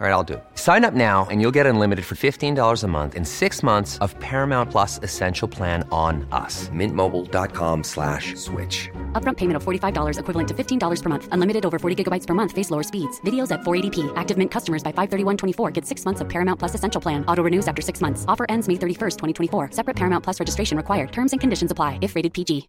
All right, I'll do. Sign up now and you'll get unlimited for $15 a month in six months of Paramount Plus Essential Plan on us. Mintmobile.com slash switch. Upfront payment of $45 equivalent to $15 per month. Unlimited over 40 gigabytes per month. Face lower speeds. Videos at 480p. Active Mint customers by 531.24 get six months of Paramount Plus Essential Plan. Auto renews after six months. Offer ends May 31st, 2024. Separate Paramount Plus registration required. Terms and conditions apply if rated PG.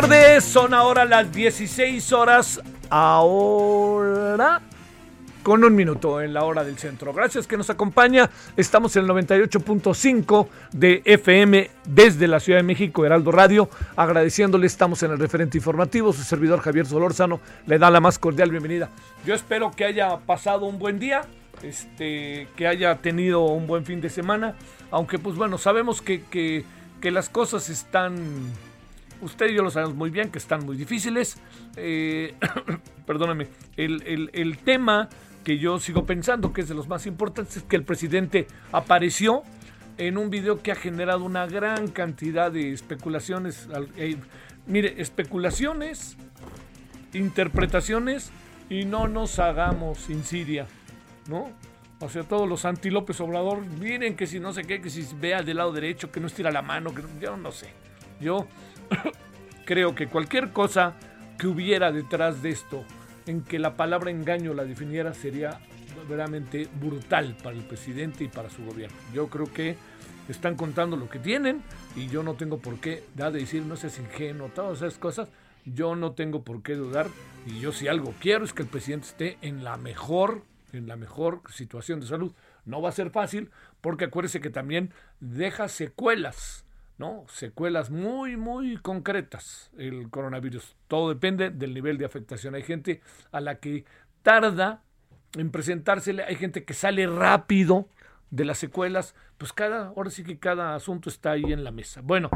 Tardes, son ahora las 16 horas, ahora con un minuto en la hora del centro. Gracias que nos acompaña, estamos en el 98.5 de FM desde la Ciudad de México, Heraldo Radio, agradeciéndole, estamos en el referente informativo, su servidor Javier Solórzano le da la más cordial bienvenida. Yo espero que haya pasado un buen día, este, que haya tenido un buen fin de semana, aunque pues bueno, sabemos que, que, que las cosas están usted y yo lo sabemos muy bien que están muy difíciles. Eh, perdóname, el, el, tema que yo sigo pensando que es de los más importantes es que el presidente apareció en un video que ha generado una gran cantidad de especulaciones. Eh, mire, especulaciones, interpretaciones y no nos hagamos insidia, ¿no? O sea, todos los anti López Obrador, miren que si no sé qué, que si vea del lado derecho, que no estira la mano, que yo no sé. Yo creo que cualquier cosa que hubiera detrás de esto, en que la palabra engaño la definiera, sería verdaderamente brutal para el presidente y para su gobierno. Yo creo que están contando lo que tienen y yo no tengo por qué, da de decir, no seas ingenuo, todas esas cosas, yo no tengo por qué dudar y yo si algo quiero es que el presidente esté en la mejor, en la mejor situación de salud. No va a ser fácil porque acuérdese que también deja secuelas ¿no? Secuelas muy, muy concretas el coronavirus. Todo depende del nivel de afectación. Hay gente a la que tarda en presentársele, hay gente que sale rápido de las secuelas, pues cada, ahora sí que cada asunto está ahí en la mesa. Bueno,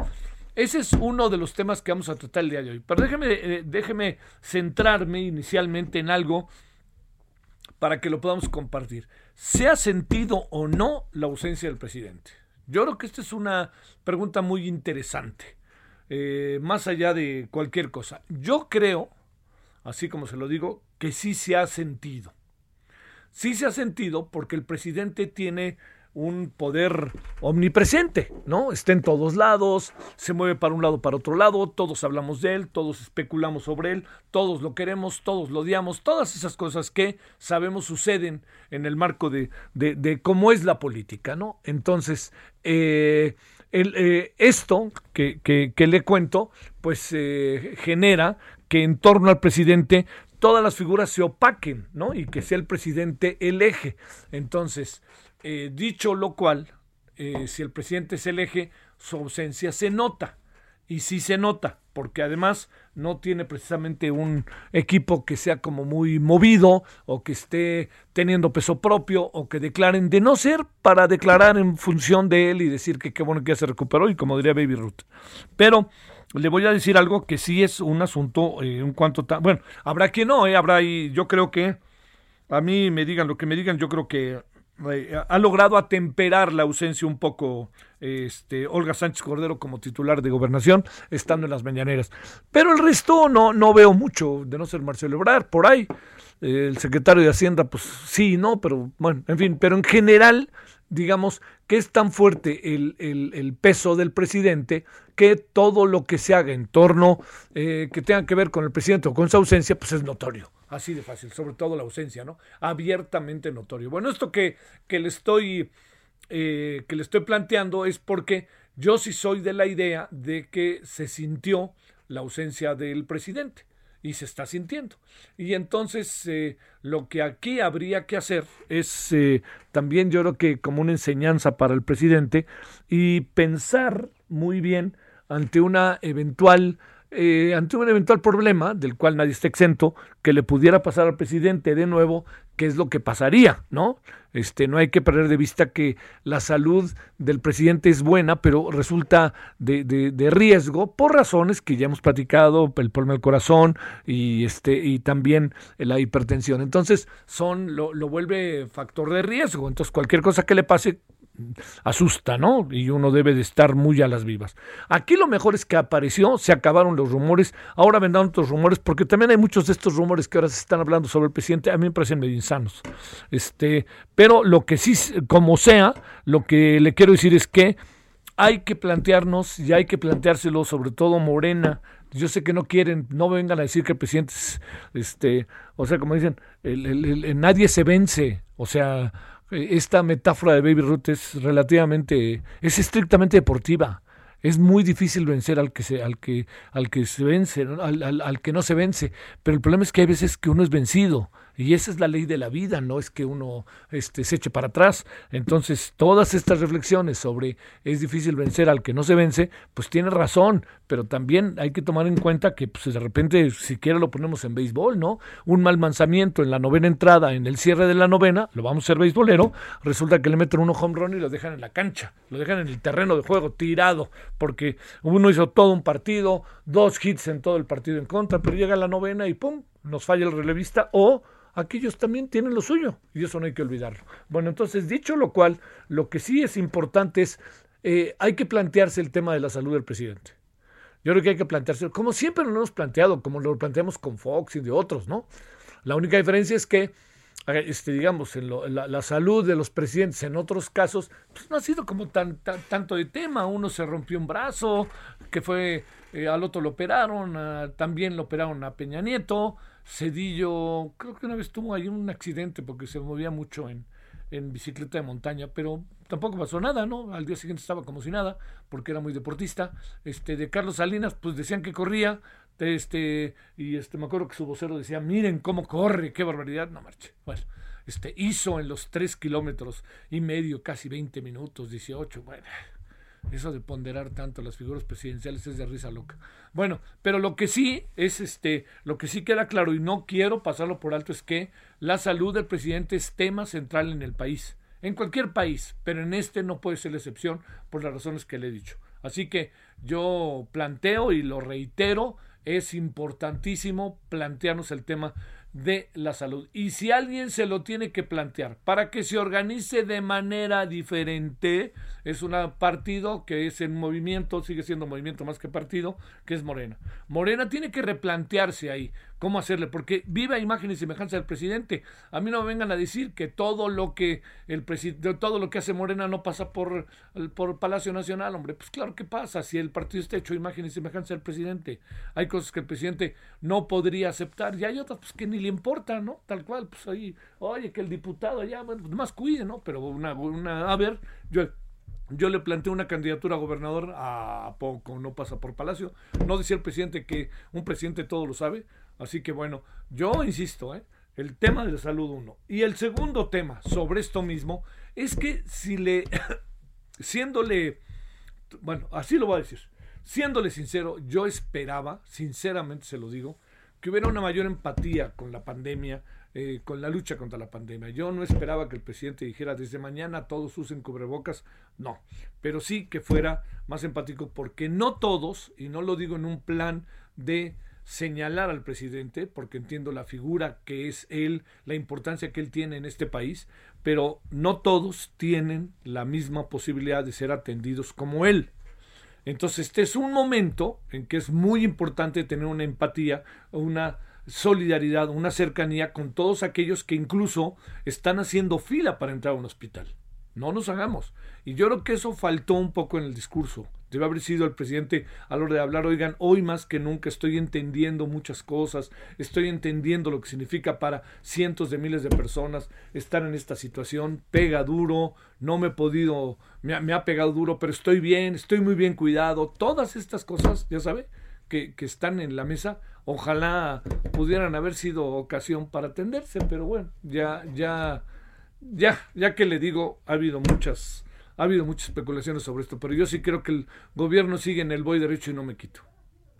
ese es uno de los temas que vamos a tratar el día de hoy. Pero déjeme, eh, déjeme centrarme inicialmente en algo para que lo podamos compartir. ¿Se ha sentido o no la ausencia del presidente? Yo creo que esta es una pregunta muy interesante, eh, más allá de cualquier cosa. Yo creo, así como se lo digo, que sí se ha sentido. Sí se ha sentido porque el presidente tiene un poder omnipresente, ¿no? Está en todos lados, se mueve para un lado, para otro lado, todos hablamos de él, todos especulamos sobre él, todos lo queremos, todos lo odiamos, todas esas cosas que sabemos suceden en el marco de, de, cómo es la política, ¿no? Entonces, eh, eh, esto que, que, que, le cuento, pues eh, genera que en torno al presidente todas las figuras se opaquen, ¿no? Y que sea el presidente el eje. Entonces, eh, dicho lo cual, eh, si el presidente es el eje, su ausencia se nota. Y sí se nota, porque además no tiene precisamente un equipo que sea como muy movido o que esté teniendo peso propio o que declaren de no ser para declarar en función de él y decir que qué bueno que ya se recuperó y como diría Baby Ruth. Pero le voy a decir algo que sí es un asunto eh, un cuanto tan... Bueno, habrá que no, habrá y yo creo que a mí me digan lo que me digan, yo creo que ha logrado atemperar la ausencia un poco este, Olga Sánchez Cordero como titular de gobernación, estando en las mañaneras. Pero el resto no, no veo mucho, de no ser Marcelo Ebrard, por ahí. el secretario de Hacienda, pues sí, no, pero bueno, en fin, pero en general digamos, que es tan fuerte el, el, peso del presidente que todo lo que se haga en torno eh, que tenga que ver con el presidente o con su ausencia, pues es notorio. Así de fácil, sobre todo la ausencia, ¿no? Abiertamente notorio. Bueno, esto que, que le estoy eh, que le estoy planteando es porque yo sí soy de la idea de que se sintió la ausencia del presidente y se está sintiendo. Y entonces eh, lo que aquí habría que hacer es eh, también yo creo que como una enseñanza para el presidente y pensar muy bien ante una eventual eh, ante un eventual problema del cual nadie está exento, que le pudiera pasar al presidente de nuevo, qué es lo que pasaría, ¿no? Este, no hay que perder de vista que la salud del presidente es buena, pero resulta de, de, riesgo por razones que ya hemos platicado, el problema del corazón y este y también la hipertensión. Entonces, son lo, lo vuelve factor de riesgo. Entonces, cualquier cosa que le pase asusta, ¿no? Y uno debe de estar muy a las vivas. Aquí lo mejor es que apareció, se acabaron los rumores, ahora vendrán otros rumores, porque también hay muchos de estos rumores que ahora se están hablando sobre el presidente, a mí me parecen medio insanos. Este, pero lo que sí, como sea, lo que le quiero decir es que hay que plantearnos y hay que planteárselo, sobre todo Morena. Yo sé que no quieren, no vengan a decir que el presidente es, este, o sea, como dicen, nadie se vence, o sea, esta metáfora de Baby Ruth es relativamente, es estrictamente deportiva. Es muy difícil vencer al que se, al que, al que se vence, al, al, al que no se vence. Pero el problema es que hay veces que uno es vencido y esa es la ley de la vida, no es que uno este, se eche para atrás. Entonces, todas estas reflexiones sobre es difícil vencer al que no se vence, pues tiene razón, pero también hay que tomar en cuenta que pues, de repente siquiera lo ponemos en béisbol, ¿no? Un mal lanzamiento en la novena entrada, en el cierre de la novena, lo vamos a hacer béisbolero, resulta que le meten uno home run y lo dejan en la cancha, lo dejan en el terreno de juego, tirado, porque uno hizo todo un partido, dos hits en todo el partido en contra, pero llega la novena y ¡pum! Nos falla el relevista o aquellos también tienen lo suyo y eso no hay que olvidarlo. Bueno, entonces dicho lo cual, lo que sí es importante es, eh, hay que plantearse el tema de la salud del presidente. Yo creo que hay que plantearse, como siempre lo hemos planteado, como lo planteamos con Fox y de otros, ¿no? La única diferencia es que, este, digamos, en, la, salud de los presidentes en otros casos, pues no ha sido como tan, tanto de tema. Uno se rompió un brazo, que fue, eh, al otro lo operaron, también lo operaron a Peña Nieto, Cedillo, creo que una vez tuvo ahí un accidente porque se movía mucho en, en bicicleta de montaña, pero tampoco pasó nada, ¿no? Al día siguiente estaba como si nada, porque era muy deportista. Este, de Carlos Salinas, pues decían que corría, este, y este, me acuerdo que su vocero decía, miren cómo corre, qué barbaridad, no marche. Bueno, este, hizo en los tres kilómetros y medio, casi 20 minutos, 18, bueno, eso de ponderar tanto las figuras presidenciales es de risa loca. Bueno, pero lo que sí es este, lo que sí queda claro y no quiero pasarlo por alto es que la salud del presidente es tema central en el país, en cualquier país, pero en este no puede ser la excepción por las razones que le he dicho. Así que yo planteo y lo reitero, es importantísimo plantearnos el tema de la salud. Y si alguien se lo tiene que plantear para que se organice de manera diferente, es un partido que es en movimiento, sigue siendo movimiento más que partido, que es Morena. Morena tiene que replantearse ahí cómo hacerle, porque viva imagen y semejanza del presidente. A mí no me vengan a decir que todo lo que el presidente, todo lo que hace Morena no pasa por, por Palacio Nacional, hombre. Pues claro que pasa, si el partido está hecho imagen y semejanza del presidente. Hay cosas que el presidente no podría aceptar y hay otras pues, que ni le importa, ¿no? Tal cual, pues ahí, oye, que el diputado ya, bueno, pues más cuide, ¿no? Pero una, una, a ver, yo yo le planteé una candidatura a gobernador a poco, no pasa por Palacio. No decía el presidente que un presidente todo lo sabe. Así que bueno, yo insisto, ¿eh? el tema de la salud uno. Y el segundo tema sobre esto mismo es que si le, siéndole, bueno, así lo voy a decir, siéndole sincero, yo esperaba, sinceramente se lo digo, que hubiera una mayor empatía con la pandemia, eh, con la lucha contra la pandemia. Yo no esperaba que el presidente dijera desde mañana todos usen cubrebocas, no, pero sí que fuera más empático porque no todos, y no lo digo en un plan de señalar al presidente, porque entiendo la figura que es él, la importancia que él tiene en este país, pero no todos tienen la misma posibilidad de ser atendidos como él. Entonces, este es un momento en que es muy importante tener una empatía, una solidaridad, una cercanía con todos aquellos que incluso están haciendo fila para entrar a un hospital. No nos hagamos. Y yo creo que eso faltó un poco en el discurso. Debe haber sido el presidente a la hora de hablar, oigan, hoy más que nunca estoy entendiendo muchas cosas, estoy entendiendo lo que significa para cientos de miles de personas estar en esta situación, pega duro, no me he podido, me ha, me ha pegado duro, pero estoy bien, estoy muy bien cuidado, todas estas cosas, ya sabe, que, que están en la mesa, ojalá pudieran haber sido ocasión para atenderse, pero bueno, ya, ya, ya, ya que le digo, ha habido muchas ha habido muchas especulaciones sobre esto, pero yo sí creo que el gobierno sigue en el voy derecho y no me quito.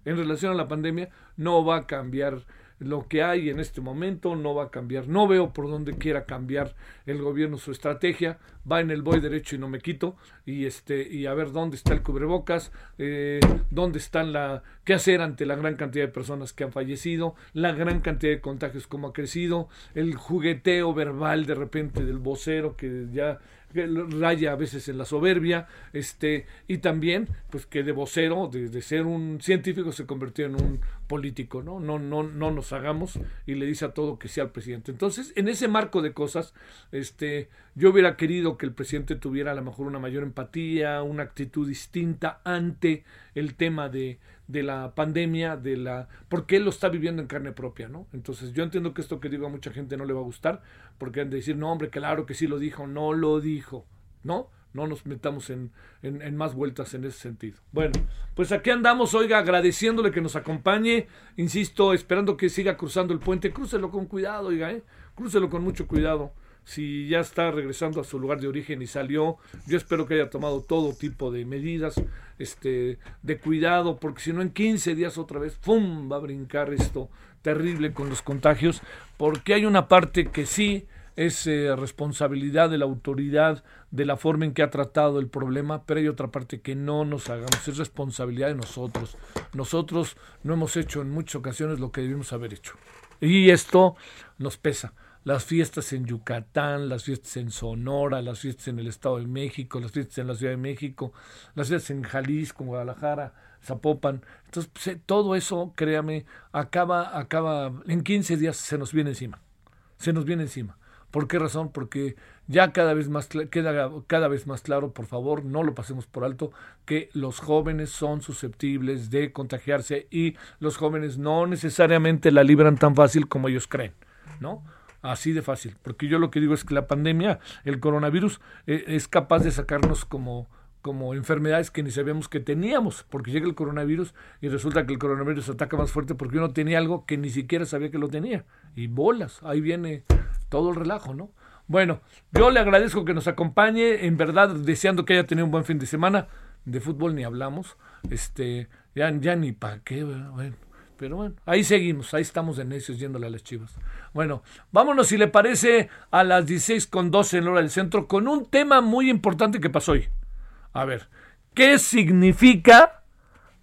En relación a la pandemia, no va a cambiar lo que hay en este momento, no va a cambiar. No veo por dónde quiera cambiar el gobierno su estrategia. Va en el voy derecho y no me quito. Y este, y a ver dónde está el cubrebocas, eh, dónde están la. qué hacer ante la gran cantidad de personas que han fallecido, la gran cantidad de contagios como ha crecido, el jugueteo verbal de repente del vocero que ya raya a veces en la soberbia, este, y también, pues que de vocero, de, ser un científico, se convirtió en un político, ¿no? No, no, no nos hagamos, y le dice a todo que sea el presidente. Entonces, en ese marco de cosas, este, yo hubiera querido que el presidente tuviera a lo mejor una mayor empatía, una actitud distinta ante el tema de, de la pandemia, de la porque él lo está viviendo en carne propia, ¿no? Entonces yo entiendo que esto que digo a mucha gente no le va a gustar, porque han de decir, no, hombre, claro que sí lo dijo, no lo dijo, ¿no? No nos metamos en, en, más vueltas en ese sentido. Bueno, pues aquí andamos, oiga, agradeciéndole que nos acompañe, insisto, esperando que siga cruzando el puente, crúcelo con cuidado, oiga, ¿eh? Crúcelo con mucho cuidado si ya está regresando a su lugar de origen y salió, yo espero que haya tomado todo tipo de medidas este, de cuidado, porque si no en 15 días otra vez, ¡pum!, va a brincar esto terrible con los contagios, porque hay una parte que sí es eh, responsabilidad de la autoridad de la forma en que ha tratado el problema, pero hay otra parte que no nos hagamos, es responsabilidad de nosotros. Nosotros no hemos hecho en muchas ocasiones lo que debimos haber hecho. Y esto nos pesa las fiestas en Yucatán, las fiestas en Sonora, las fiestas en el Estado de México, las fiestas en la Ciudad de México, las fiestas en Jalisco, Guadalajara, Zapopan. Entonces, pues, eh, todo eso, créame, acaba, acaba, en 15 días se nos viene encima. Se nos viene encima. ¿Por qué razón? Porque ya cada vez más queda cada vez más claro, por favor, no lo pasemos por alto, que los jóvenes son susceptibles de contagiarse y los jóvenes no necesariamente la libran tan fácil como ellos creen, ¿no? Así de fácil. Porque yo lo que digo es que la pandemia, el coronavirus, eh, es capaz de sacarnos como, como enfermedades que ni sabíamos que teníamos, porque llega el coronavirus y resulta que el coronavirus ataca más fuerte porque uno tenía algo que ni siquiera sabía que lo tenía. Y bolas, ahí viene todo el relajo, ¿no? Bueno, yo le agradezco que nos acompañe, en verdad deseando que haya tenido un buen fin de semana. De fútbol ni hablamos, este, ya, ni para qué, bueno, pero bueno, ahí seguimos, ahí estamos de necios yéndole a las chivas. Bueno, vámonos si le parece a las 16 con 12 en hora del centro con un tema muy importante que pasó hoy. A ver, ¿qué significa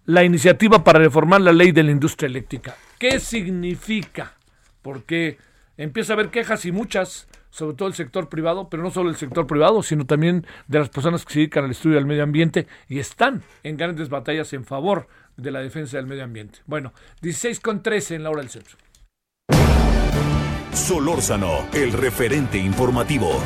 la iniciativa para reformar la ley de la industria eléctrica? ¿Qué significa? Porque empieza a haber quejas y muchas, sobre todo el sector privado, pero no solo el sector privado, sino también de las personas que se dedican al estudio del medio ambiente y están en grandes batallas en favor de la defensa del medio ambiente. Bueno, 16 con 13 en la hora del centro. Solórzano, el referente informativo.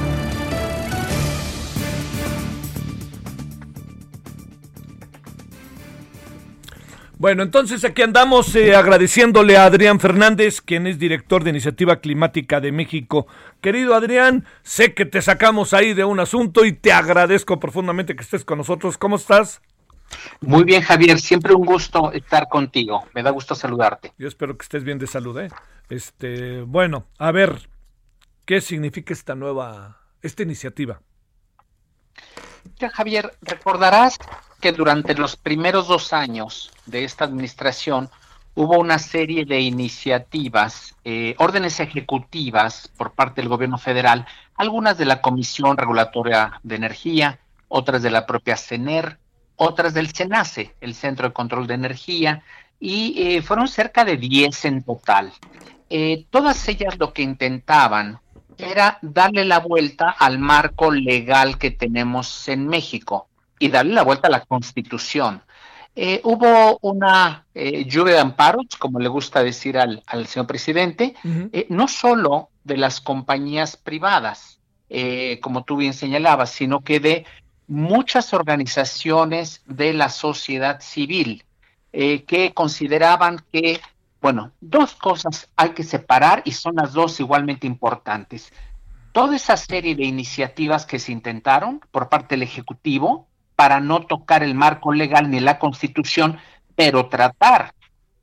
Bueno, entonces aquí andamos eh, agradeciéndole a Adrián Fernández, quien es director de Iniciativa Climática de México. Querido Adrián, sé que te sacamos ahí de un asunto y te agradezco profundamente que estés con nosotros. ¿Cómo estás? Muy bien, Javier, siempre un gusto estar contigo. Me da gusto saludarte. Yo espero que estés bien de salud, ¿eh? Este, bueno, a ver, ¿qué significa esta nueva, esta iniciativa? Ya, Javier, recordarás que durante los primeros dos años de esta administración hubo una serie de iniciativas, eh, órdenes ejecutivas por parte del gobierno federal, algunas de la Comisión Regulatoria de Energía, otras de la propia CENER, otras del CENACE, el Centro de Control de Energía, y eh, fueron cerca de 10 en total. Eh, todas ellas lo que intentaban era darle la vuelta al marco legal que tenemos en México y darle la vuelta a la Constitución. Eh, hubo una lluvia de amparos, como le gusta decir al, señor presidente, no solo de las compañías privadas, eh, como tú bien señalabas, sino que de muchas organizaciones de la sociedad civil eh, que consideraban que, bueno, dos cosas hay que separar y son las dos igualmente importantes. Toda esa serie de iniciativas que se intentaron por parte del Ejecutivo para no tocar el marco legal ni la Constitución, pero tratar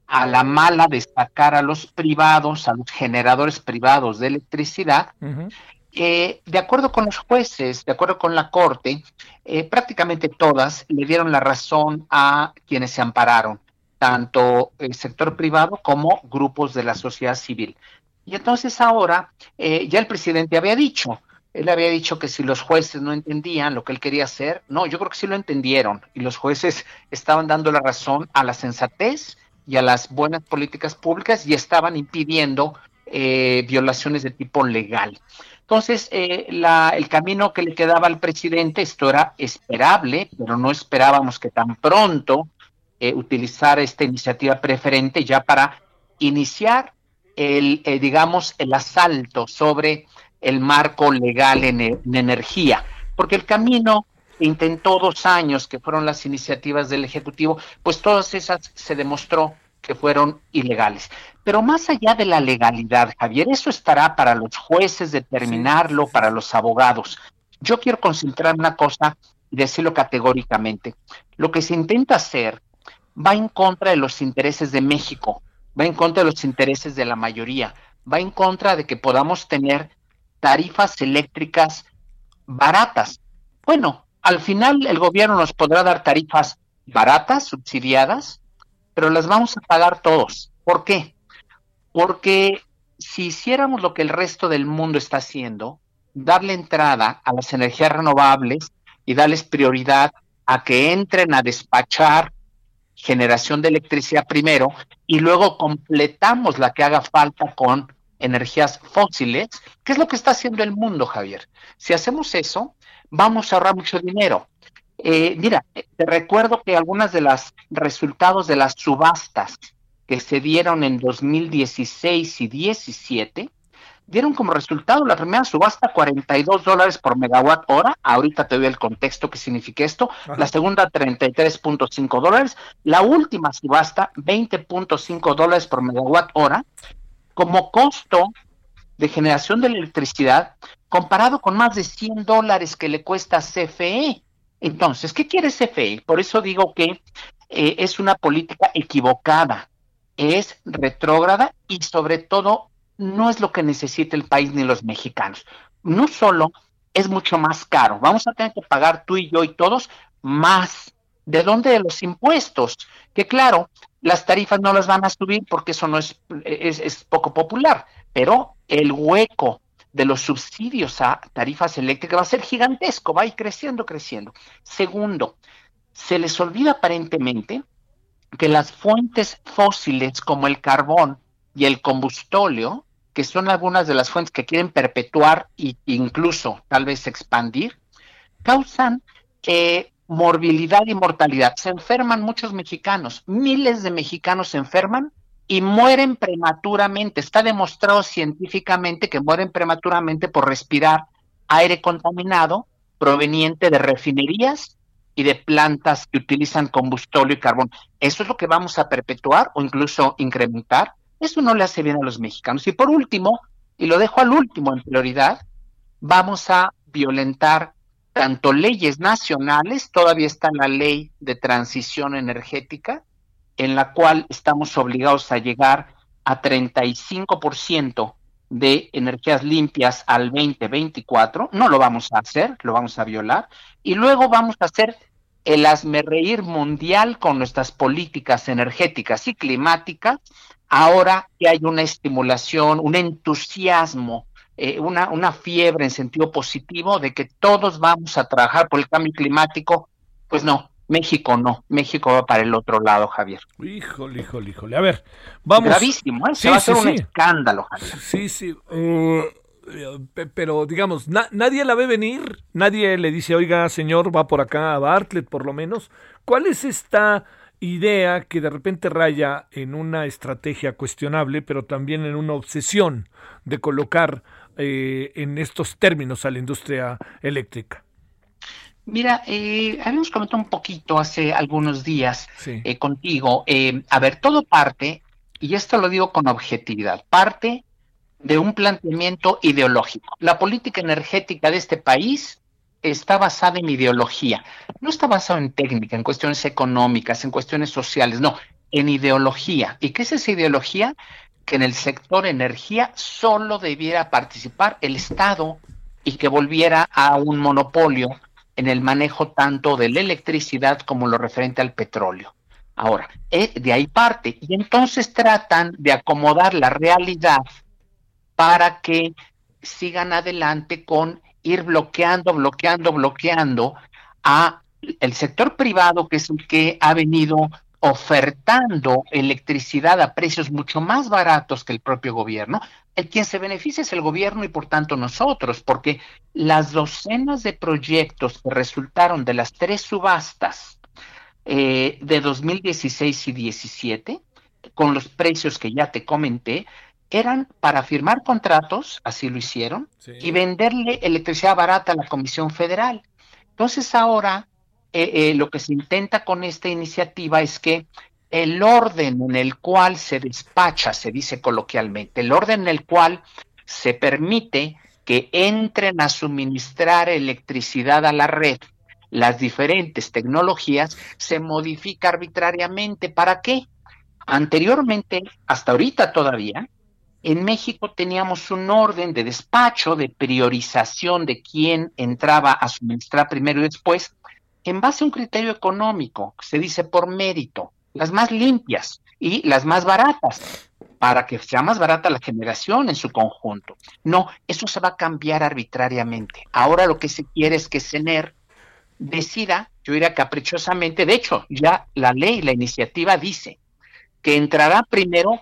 a la mala de sacar a los privados, a los generadores privados de electricidad, eh, de acuerdo con los jueces, de acuerdo con la Corte, eh, prácticamente todas le dieron la razón a quienes se ampararon, tanto el sector privado como grupos de la sociedad civil. Y entonces ahora, eh, ya el presidente había dicho, él había dicho que si los jueces no entendían lo que él quería hacer, no, yo creo que sí lo entendieron y los jueces estaban dando la razón a la sensatez y a las buenas políticas públicas y estaban impidiendo violaciones de tipo legal. Entonces, eh, el camino que le quedaba al presidente, esto era esperable, pero no esperábamos que tan pronto eh, utilizara esta iniciativa preferente ya para iniciar el, eh, digamos, el asalto sobre el marco legal en, en energía, porque el camino que intentó dos años, que fueron las iniciativas del Ejecutivo, pues todas esas se demostró que fueron ilegales. Pero más allá de la legalidad, Javier, eso estará para los jueces determinarlo, para los abogados. Yo quiero concentrar una cosa y decirlo categóricamente. Lo que se intenta hacer va en contra de los intereses de México, va en contra de los intereses de la mayoría, va en contra de que podamos tener tarifas eléctricas baratas. Bueno, al final el gobierno nos podrá dar tarifas baratas, subsidiadas, pero las vamos a pagar todos. ¿Por qué? Porque si hiciéramos lo que el resto del mundo está haciendo, darle entrada a las energías renovables y darles prioridad a que entren a despachar generación de electricidad primero y luego completamos la que haga falta con energías fósiles, ¿qué es lo que está haciendo el mundo, Javier? Si hacemos eso, vamos a ahorrar mucho dinero. Eh, mira, te recuerdo que algunas de los resultados de las subastas que se dieron en 2016 y 17 dieron como resultado la primera subasta 42 dólares por megawatt hora. Ahorita te doy el contexto que significa esto. La segunda 33.5 dólares. La última subasta 20.5 dólares por megawatt hora. Como costo de generación de electricidad comparado con más de 100 dólares que le cuesta CFE. Entonces, ¿qué quiere CFE? Por eso digo que eh, es una política equivocada, es retrógrada y sobre todo no es lo que necesita el país ni los mexicanos. No solo es mucho más caro, vamos a tener que pagar tú y yo y todos más. ¿De dónde? De los impuestos. Que claro, las tarifas no las van a subir porque eso no es, es, poco popular, pero el hueco de los subsidios a tarifas eléctricas va a ser gigantesco, va a ir creciendo, creciendo. Segundo, se les olvida aparentemente que las fuentes fósiles como el carbón y el combustóleo, que son algunas de las fuentes que quieren perpetuar e incluso tal vez expandir, causan eh, morbilidad y mortalidad. Se enferman muchos mexicanos, miles de mexicanos se enferman y mueren prematuramente. Está demostrado científicamente que mueren prematuramente por respirar aire contaminado proveniente de refinerías y de plantas que utilizan combustóleo y carbón. ¿Eso es lo que vamos a perpetuar o incluso incrementar? Eso no le hace bien a los mexicanos. Y por último, y lo dejo al último en prioridad, vamos a violentar tanto leyes nacionales, todavía está la ley de transición energética, en la cual estamos obligados a llegar a 35% de energías limpias al 2024. No lo vamos a hacer, lo vamos a violar. Y luego vamos a hacer el reír mundial con nuestras políticas energéticas y climáticas, ahora que hay una estimulación, un entusiasmo, eh, una, una fiebre en sentido positivo de que todos vamos a trabajar por el cambio climático, pues no, México no, México va para el otro lado, Javier. Híjole, híjole, híjole. A ver, vamos. Gravísimo, ¿eh? Se va a hacer un escándalo, Javier. Sí, sí. Uh, pero digamos, nadie la ve venir, nadie le dice, oiga, señor, va por acá a Bartlett, por lo menos. ¿Cuál es esta idea que de repente raya en una estrategia cuestionable, pero también en una obsesión de colocar eh, en estos términos a la industria eléctrica? Mira, eh, habíamos comentado un poquito hace algunos días eh, contigo. Eh, a ver, todo parte, y esto lo digo con objetividad, parte de un planteamiento ideológico. La política energética de este país está basada en ideología. No está basada en técnica, en cuestiones económicas, en cuestiones sociales, no, en ideología. ¿Y qué es esa ideología? Que en el sector energía solo debiera participar el Estado y que volviera a un monopolio en el manejo tanto de la electricidad como lo referente al petróleo. Ahora, eh, de ahí parte. Y entonces tratan de acomodar la realidad para que sigan adelante con ir bloqueando, bloqueando, bloqueando a el sector privado, que es el que ha venido ofertando electricidad a precios mucho más baratos que el propio gobierno, el quien se beneficia es el gobierno y por tanto nosotros, porque las docenas de proyectos que resultaron de las tres subastas eh, de 2016 y 17, con los precios que ya te comenté, eran para firmar contratos, así lo hicieron, y venderle electricidad barata a la Comisión Federal. Entonces ahora eh, eh, lo que se intenta con esta iniciativa es que el orden en el cual se despacha, se dice coloquialmente, el orden en el cual se permite que entren a suministrar electricidad a la red las diferentes tecnologías, se modifica arbitrariamente. ¿Para qué? Anteriormente, hasta ahorita todavía, en México teníamos un orden de despacho, de priorización de quién entraba a suministrar primero y después, en base a un criterio económico, se dice por mérito, las más limpias y las más baratas, para que sea más barata la generación en su conjunto. No, eso se va a cambiar arbitrariamente. Ahora lo que se quiere es que CENER decida, yo diría caprichosamente, de hecho, ya la ley, la iniciativa dice que entrará primero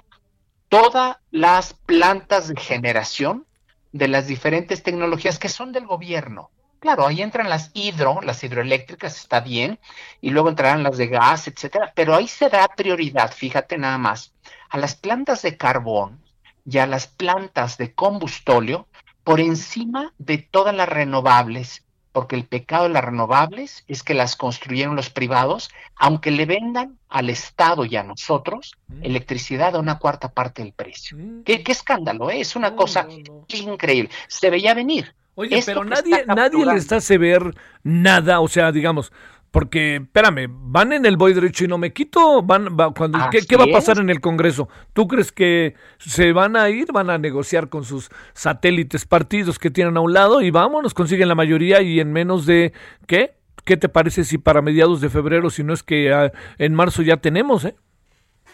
todas las plantas de generación de las diferentes tecnologías que son del gobierno. Claro, ahí entran las hidro, las hidroeléctricas, está bien, y luego entrarán las de gas, etcétera, pero ahí se da prioridad, fíjate nada más, a las plantas de carbón y a las plantas de combustóleo por encima de todas las renovables, porque el pecado de las renovables es que las construyeron los privados, aunque le vendan al Estado y a nosotros mm. electricidad a una cuarta parte del precio. Mm. ¿Qué, escándalo? ¿eh? Es una cosa increíble. Se veía venir. Oye, pero nadie, nadie les hace ver nada, o sea, digamos, porque, espérame, van en el voy derecho y no me quito, van, cuando, ¿qué, va a pasar en el Congreso? ¿Tú crees que se van a ir, van a negociar con sus satélites partidos que tienen a un lado y vámonos, consiguen la mayoría y en menos de, ¿qué? ¿Qué te parece si para mediados de febrero, si no es que ah, en marzo ya tenemos, eh?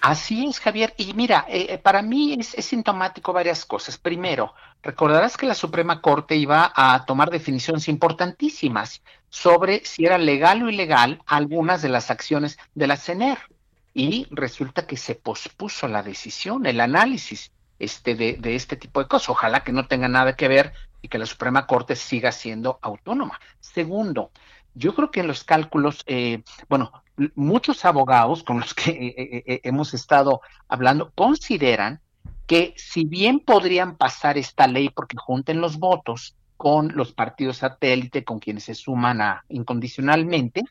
Así es, Javier. Y mira, eh, eh, para mí es, sintomático varias cosas. Primero, recordarás que la Suprema Corte iba a tomar definiciones importantísimas sobre si era legal o ilegal algunas de las acciones de la CENER. Y resulta que se pospuso la decisión, el análisis este, de, de este tipo de cosas. Ojalá que no tenga nada que ver y que la Suprema Corte siga siendo autónoma. Segundo, yo creo que en los cálculos, eh, bueno, muchos abogados con los que eh, eh, hemos estado hablando consideran que si bien podrían pasar esta ley porque junten los votos con los partidos satélite, con quienes se suman a incondicionalmente,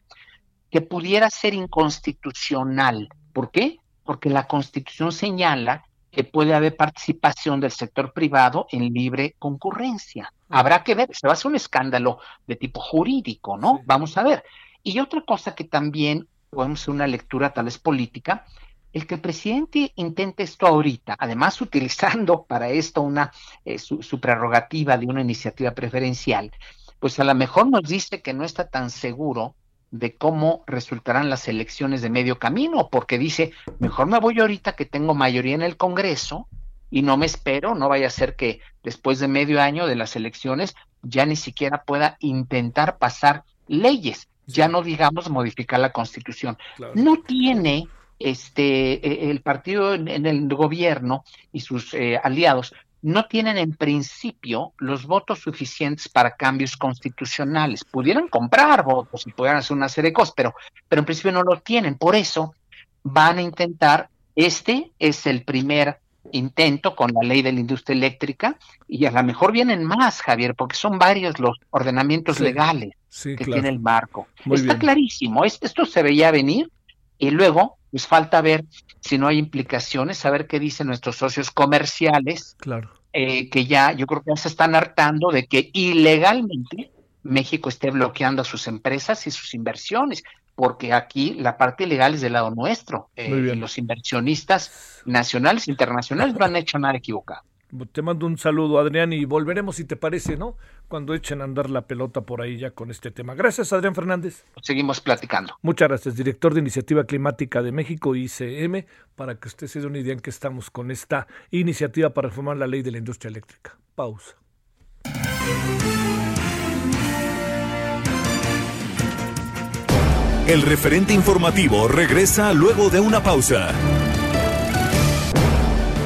que pudiera ser inconstitucional. ¿Por qué? Porque la Constitución señala que puede haber participación del sector privado en libre concurrencia. Habrá que ver, se va a hacer un escándalo de tipo jurídico, ¿no? Vamos a ver. Y otra cosa que también podemos hacer una lectura tal vez política, el que el presidente intente esto ahorita, además utilizando para esto una eh, su, su, prerrogativa de una iniciativa preferencial, pues a lo mejor nos dice que no está tan seguro de cómo resultarán las elecciones de medio camino, porque dice, mejor me voy ahorita que tengo mayoría en el Congreso y no me espero, no vaya a ser que después de medio año de las elecciones ya ni siquiera pueda intentar pasar leyes, ya no digamos modificar la Constitución. No tiene este e, el partido en, el gobierno y sus eh, aliados no tienen en principio los votos suficientes para cambios constitucionales. Pudieran comprar votos y pudieran hacer una serie de cosas, pero, pero en principio no lo tienen. Por eso van a intentar, este es el primer intento con la ley de la industria eléctrica y a lo mejor vienen más, Javier, porque son varios los ordenamientos legales que tiene el marco. Está clarísimo, esto se veía venir y luego pues falta ver si no hay implicaciones, saber qué dicen nuestros socios comerciales, claro. Eh, que ya yo creo que ya se están hartando de que ilegalmente México esté bloqueando a sus empresas y sus inversiones porque aquí la parte ilegal es del lado nuestro. Eh, los inversionistas nacionales e internacionales no han hecho nada equivocado. Te mando un saludo, Adrián, y volveremos, si te parece, ¿no? Cuando echen a andar la pelota por ahí ya con este tema. Gracias, Adrián Fernández. Seguimos platicando. Muchas gracias, director de Iniciativa Climática de México, ICM, para que usted se dé una idea en que estamos con esta iniciativa para reformar la ley de la industria eléctrica. Pausa. El referente informativo regresa luego de una pausa.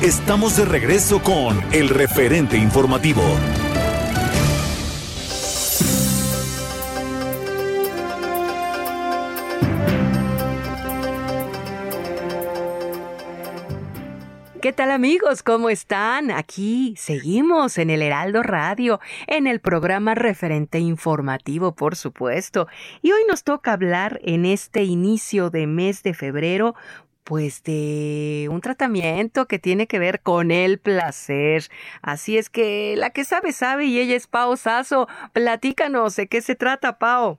Estamos de regreso con el referente informativo. ¿Qué tal amigos? ¿Cómo están? Aquí seguimos en el Heraldo Radio, en el programa referente informativo, por supuesto. Y hoy nos toca hablar en este inicio de mes de febrero, pues de un tratamiento que tiene que ver con el placer. Así es que la que sabe, sabe y ella es Pao Sasso. Platícanos, ¿de qué se trata, Pao?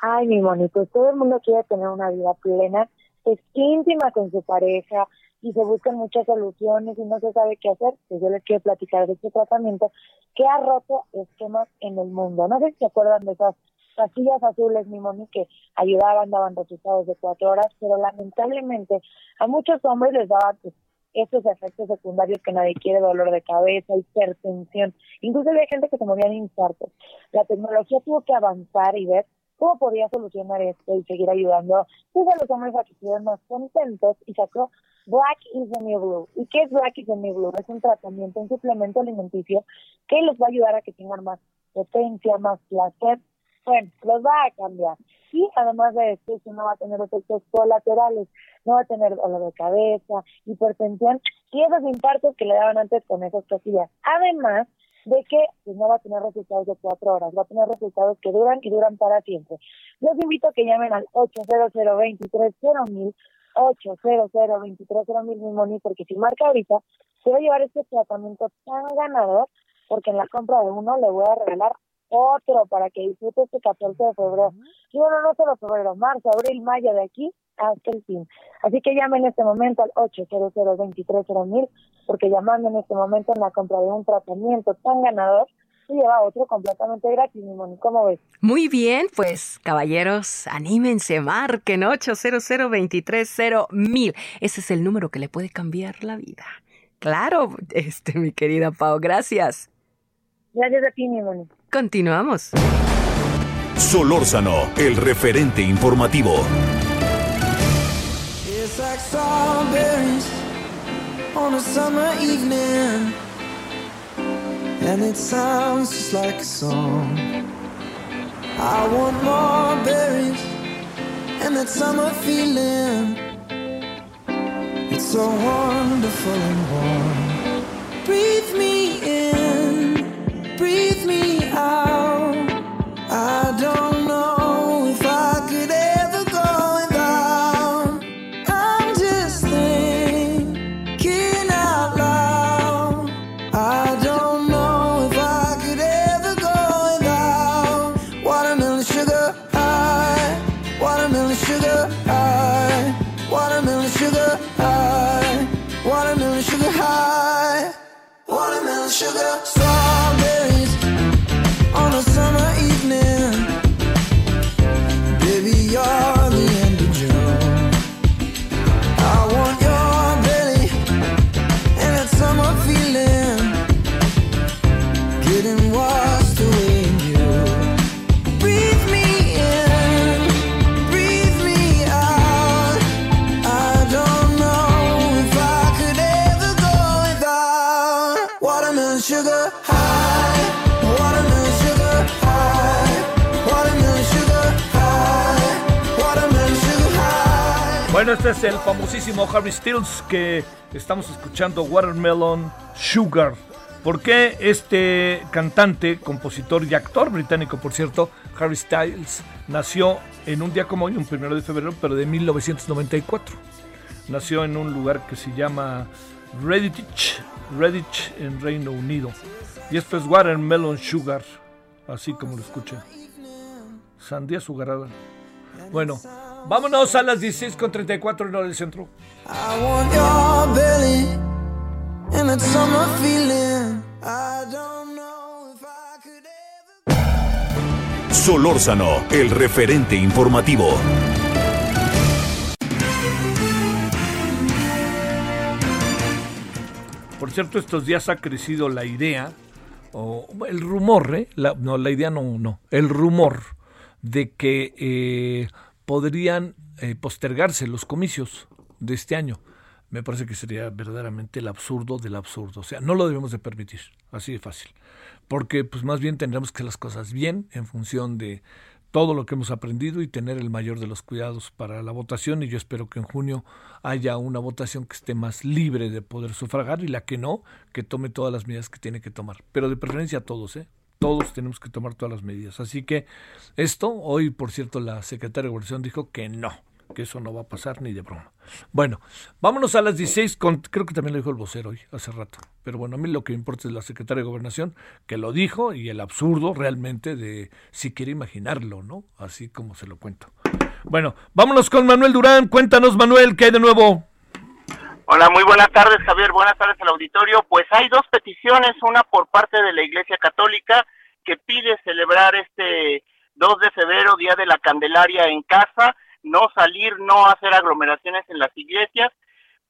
Ay, mi monito, todo el mundo quiere tener una vida plena, es íntima con su pareja, y se buscan muchas soluciones y no se sabe qué hacer, pues yo les quiero platicar de este tratamiento que ha roto esquemas en el mundo. No sé si se acuerdan de esas pastillas azules, mi Moni, que ayudaban, daban resultados de cuatro horas, pero lamentablemente a muchos hombres les daban pues, estos efectos secundarios que nadie quiere, dolor de cabeza, hipertensión, incluso hay gente que se moría de infartos. La tecnología tuvo que avanzar y ver cómo podía solucionar esto y seguir ayudando pues, a los hombres a que estuvieran más contentos y sacó Black is the New Blue. ¿Y qué es Black is the New Blue? Es un tratamiento, un suplemento alimenticio que les va a ayudar a que tengan más potencia, más placer. Bueno, los va a cambiar. Y además de esto, no va a tener efectos colaterales, no va a tener dolor de cabeza, hipertensión y esos infartos que le daban antes con esas cosillas. Además de que pues, no va a tener resultados de cuatro horas, va a tener resultados que duran y duran para siempre. Los invito a que llamen al 800 23 mil 800 mil mil porque si marca ahorita, se va a llevar este tratamiento tan ganador, porque en la compra de uno le voy a regalar otro para que disfrute este 14 de febrero. Y bueno, no solo febrero, marzo, abril, mayo, de aquí hasta el fin. Así que llamen en este momento al 800 mil porque llamando en este momento en la compra de un tratamiento tan ganador, lleva otro completamente gratis, mi ¿Cómo ves? Muy bien, pues caballeros, anímense, marquen 800 mil. Ese es el número que le puede cambiar la vida. Claro, este, mi querida Pau, gracias. Gracias a ti, mi Continuamos. Solórzano, el referente informativo. on a summer evening. and it sounds just like a song. I want more berries and that summer feeling. It's so wonderful and warm. Breathe me in, Bueno, este es el famosísimo Harry Stills que estamos escuchando Watermelon Sugar. ¿Por qué este cantante, compositor y actor británico, por cierto, Harry Styles, nació en un día como hoy, un primero de febrero, pero de 1994? Nació en un lugar que se llama Redditch, Redditch en Reino Unido. Y esto es Watermelon Sugar, así como lo escuchan. Sandía sugarada. Bueno, vámonos a las 16.34 en hora del centro. Solórzano, el referente informativo. Por cierto, estos días ha crecido la idea, o el rumor, ¿eh? La- no, la idea no, no, el rumor de que eh, podrían eh, postergarse los comicios de este año. Me parece que sería verdaderamente el absurdo del absurdo. O sea, no lo debemos de permitir, así de fácil. Porque pues más bien tendremos que hacer las cosas bien en función de todo lo que hemos aprendido y tener el mayor de los cuidados para la votación y yo espero que en junio haya una votación que esté más libre de poder sufragar y la que no, que tome todas las medidas que tiene que tomar. Pero de preferencia todos, ¿eh? Todos tenemos que tomar todas las medidas. Así que esto, hoy por cierto la secretaria de Gobernación dijo que no, que eso no va a pasar ni de broma. Bueno, vámonos a las 16, con, creo que también lo dijo el vocero hoy, hace rato. Pero bueno, a mí lo que me importa es la secretaria de Gobernación, que lo dijo, y el absurdo realmente de si quiere imaginarlo, ¿no? Así como se lo cuento. Bueno, vámonos con Manuel Durán. Cuéntanos, Manuel, ¿qué hay de nuevo? Hola, muy buenas tardes, Javier. Buenas tardes al auditorio. Pues hay dos peticiones, una por parte de la Iglesia Católica que pide celebrar este 2 de febrero, Día de la Candelaria en casa, no salir, no hacer aglomeraciones en las iglesias.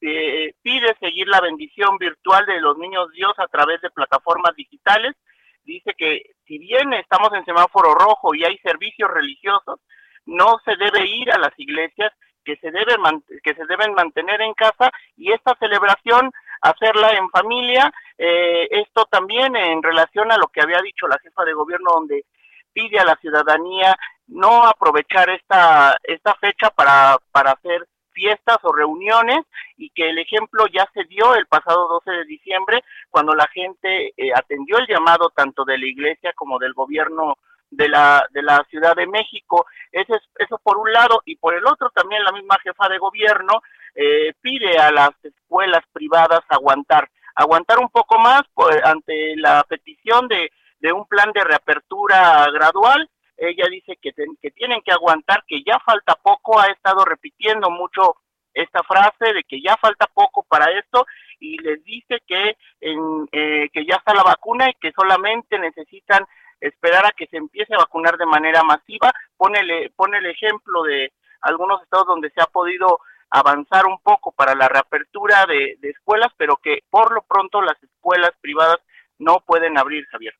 Eh, pide seguir la bendición virtual de los niños Dios a través de plataformas digitales. Dice que si bien estamos en semáforo rojo y hay servicios religiosos, no se debe ir a las iglesias, que se debe man- que se deben mantener en casa y esta celebración hacerla en familia. Eh, esto también en relación a lo que había dicho la jefa de gobierno, donde pide a la ciudadanía no aprovechar esta esta fecha para para hacer fiestas o reuniones y que el ejemplo ya se dio el pasado 12 de diciembre cuando la gente eh, atendió el llamado tanto de la iglesia como del gobierno de la de la Ciudad de México. Eso es eso por un lado y por el otro también la misma jefa de gobierno eh, pide a las escuelas privadas aguantar aguantar un poco más pues, ante la petición de de un plan de reapertura gradual. Ella dice que, que tienen que aguantar, que ya falta poco, ha estado repitiendo mucho esta frase de que ya falta poco para esto y les dice que, en, eh, que ya está la vacuna y que solamente necesitan esperar a que se empiece a vacunar de manera masiva. Pone, pone el ejemplo de algunos estados donde se ha podido avanzar un poco para la reapertura de, de escuelas, pero que por lo pronto las escuelas privadas no pueden abrir, Javier.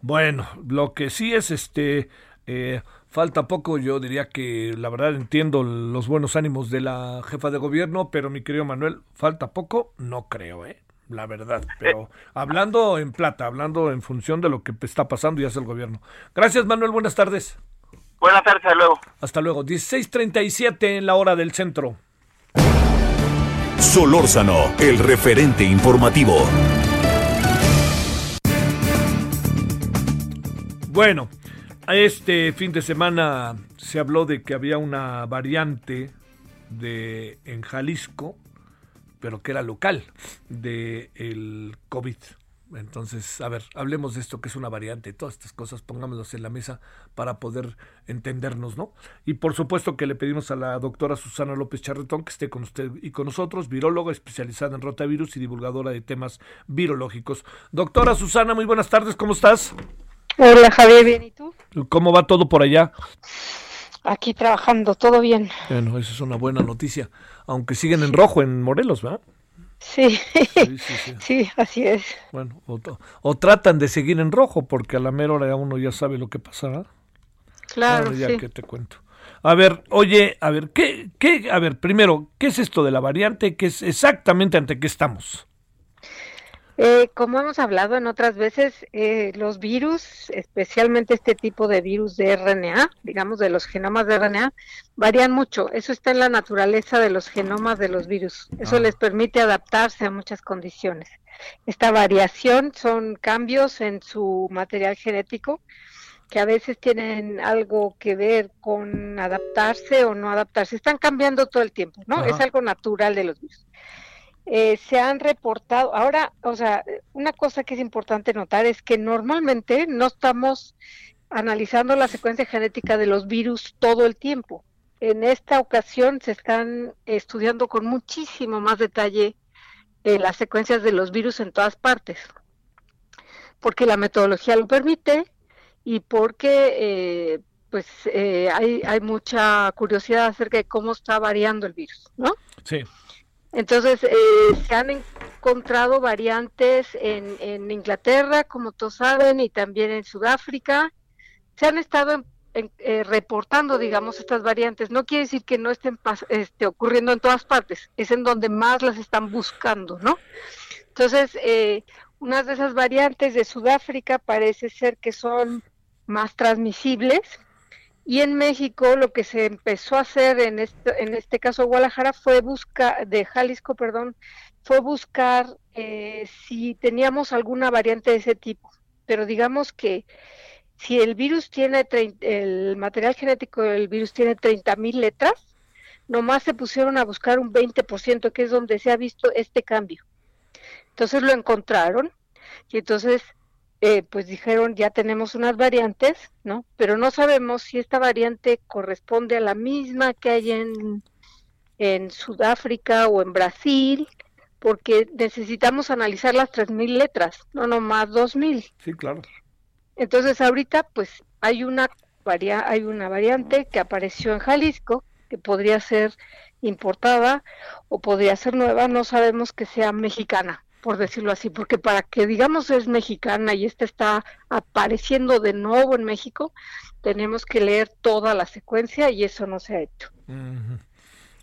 Bueno, lo que sí es este eh, falta poco, yo diría que la verdad entiendo los buenos ánimos de la jefa de gobierno, pero mi querido Manuel, falta poco, no creo, eh, la verdad. Pero hablando en plata, hablando en función de lo que está pasando y hace el gobierno. Gracias, Manuel, buenas tardes. Buenas tardes, hasta luego. Hasta luego. 16:37 en la hora del centro. Solórzano, el referente informativo. Bueno, este fin de semana se habló de que había una variante de en Jalisco, pero que era local de el COVID. Entonces, a ver, hablemos de esto que es una variante, todas estas cosas, pongámoslas en la mesa para poder entendernos, ¿no? Y por supuesto que le pedimos a la doctora Susana López Charretón que esté con usted y con nosotros, viróloga especializada en rotavirus y divulgadora de temas virológicos. Doctora Susana, muy buenas tardes, ¿cómo estás? Hola Javier, bien, ¿y tú? ¿Cómo va todo por allá? Aquí trabajando, todo bien. Bueno, esa es una buena noticia, aunque siguen en rojo en Morelos, ¿verdad? Sí, Sí, sí, sí. sí, así es. Bueno, o, o tratan de seguir en rojo, porque a la mera hora ya uno ya sabe lo que pasará. Claro, Ahora ya sí. que te cuento. A ver, oye, a ver, ¿qué, qué, a ver, primero, ¿qué es esto de la variante? ¿Qué es exactamente ante qué estamos? Eh, como hemos hablado en otras veces, eh, los virus, especialmente este tipo de virus de RNA, digamos de los genomas de RNA, varían mucho. Eso está en la naturaleza de los genomas de los virus. Eso Ah. les permite adaptarse a muchas condiciones. Esta variación son cambios en su material genético que a veces tienen algo que ver con adaptarse o no adaptarse. Están cambiando todo el tiempo, ¿no? Es algo natural de los virus. Eh, se han reportado, ahora, o sea, una cosa que es importante notar es que normalmente no estamos analizando la secuencia genética de los virus todo el tiempo. En esta ocasión se están estudiando con muchísimo más detalle eh, las secuencias de los virus en todas partes, porque la metodología lo permite y porque eh, pues eh, hay, hay mucha curiosidad acerca de cómo está variando el virus, ¿no? Sí. Entonces, eh, se han encontrado variantes en, en Inglaterra, como todos saben, y también en Sudáfrica. Se han estado en- eh, reportando, digamos, estas variantes. No quiere decir que no estén este, ocurriendo en todas partes, es en donde más las están buscando, ¿no? Entonces, eh, unas de esas variantes de Sudáfrica parece ser que son más transmisibles. Y en México lo que se empezó a hacer en este, en este caso Guadalajara fue buscar, de Jalisco, perdón, fue buscar eh, si teníamos alguna variante de ese tipo. Pero digamos que si el virus tiene, el material genético del virus tiene 30 mil letras, nomás se pusieron a buscar un 20%, que es donde se ha visto este cambio. Entonces lo encontraron y entonces eh, pues dijeron ya tenemos unas variantes, ¿no? Pero no sabemos si esta variante corresponde a la misma que hay en, en Sudáfrica o en Brasil, porque necesitamos analizar las 3.000 letras, no nomás 2.000. Sí, claro. Entonces ahorita pues hay una varia hay una variante que apareció en Jalisco que podría ser importada o podría ser nueva, no sabemos que sea mexicana, por decirlo así, porque para que digamos es mexicana y esta está apareciendo de nuevo en México, tenemos que leer toda la secuencia y eso no se ha hecho.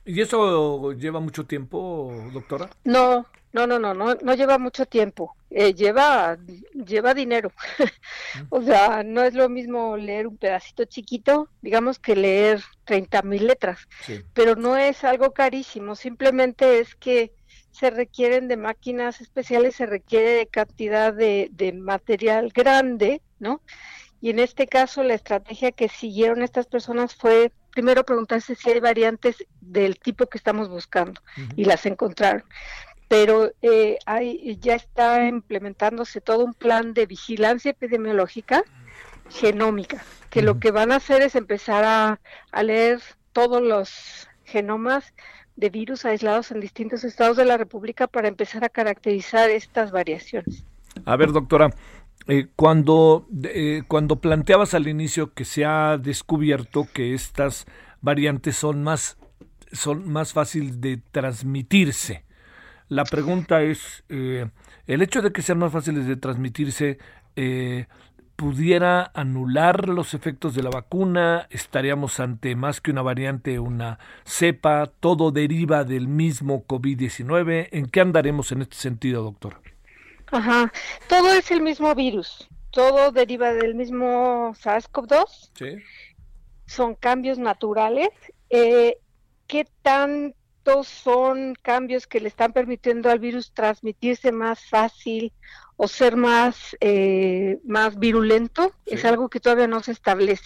¿Y eso lleva mucho tiempo, doctora? No, no, no, no, no, no lleva mucho tiempo. Eh, lleva, lleva dinero. o sea, no es lo mismo leer un pedacito chiquito, digamos, que leer 30 mil letras. Sí. Pero no es algo carísimo, simplemente es que se requieren de máquinas especiales, se requiere de cantidad de, de material grande, ¿no? Y en este caso la estrategia que siguieron estas personas fue primero preguntarse si hay variantes del tipo que estamos buscando y las encontraron. Pero eh, hay, ya está implementándose todo un plan de vigilancia epidemiológica genómica, que lo que van a hacer es empezar a, a leer todos los genomas de virus aislados en distintos estados de la República para empezar a caracterizar estas variaciones. A ver, doctora, eh, cuando, eh, cuando planteabas al inicio que se ha descubierto que estas variantes son más, son más fáciles de transmitirse, la pregunta es, eh, ¿el hecho de que sean más fáciles de transmitirse pudiera anular los efectos de la vacuna? ¿Estaríamos ante más que una variante, una cepa? ¿Todo deriva del mismo COVID-19? ¿En qué andaremos en este sentido, doctora? Ajá, todo es el mismo virus, todo deriva del mismo SARS-CoV-2, Sí. son cambios naturales. Eh, ¿Qué tantos son cambios que le están permitiendo al virus transmitirse más fácil o ser más, eh, más virulento? Es algo que todavía no se establece.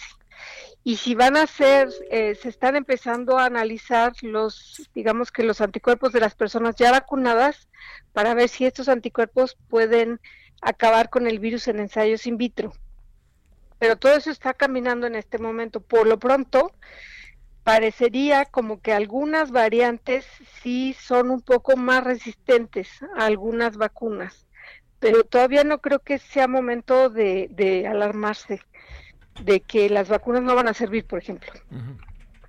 Y si van a ser, eh, se están empezando a analizar los, digamos que los anticuerpos de las personas ya vacunadas para ver si estos anticuerpos pueden acabar con el virus en ensayos in vitro. Pero todo eso está caminando en este momento. Por lo pronto, parecería como que algunas variantes sí son un poco más resistentes a algunas vacunas, pero todavía no creo que sea momento de, de alarmarse de que las vacunas no van a servir, por ejemplo.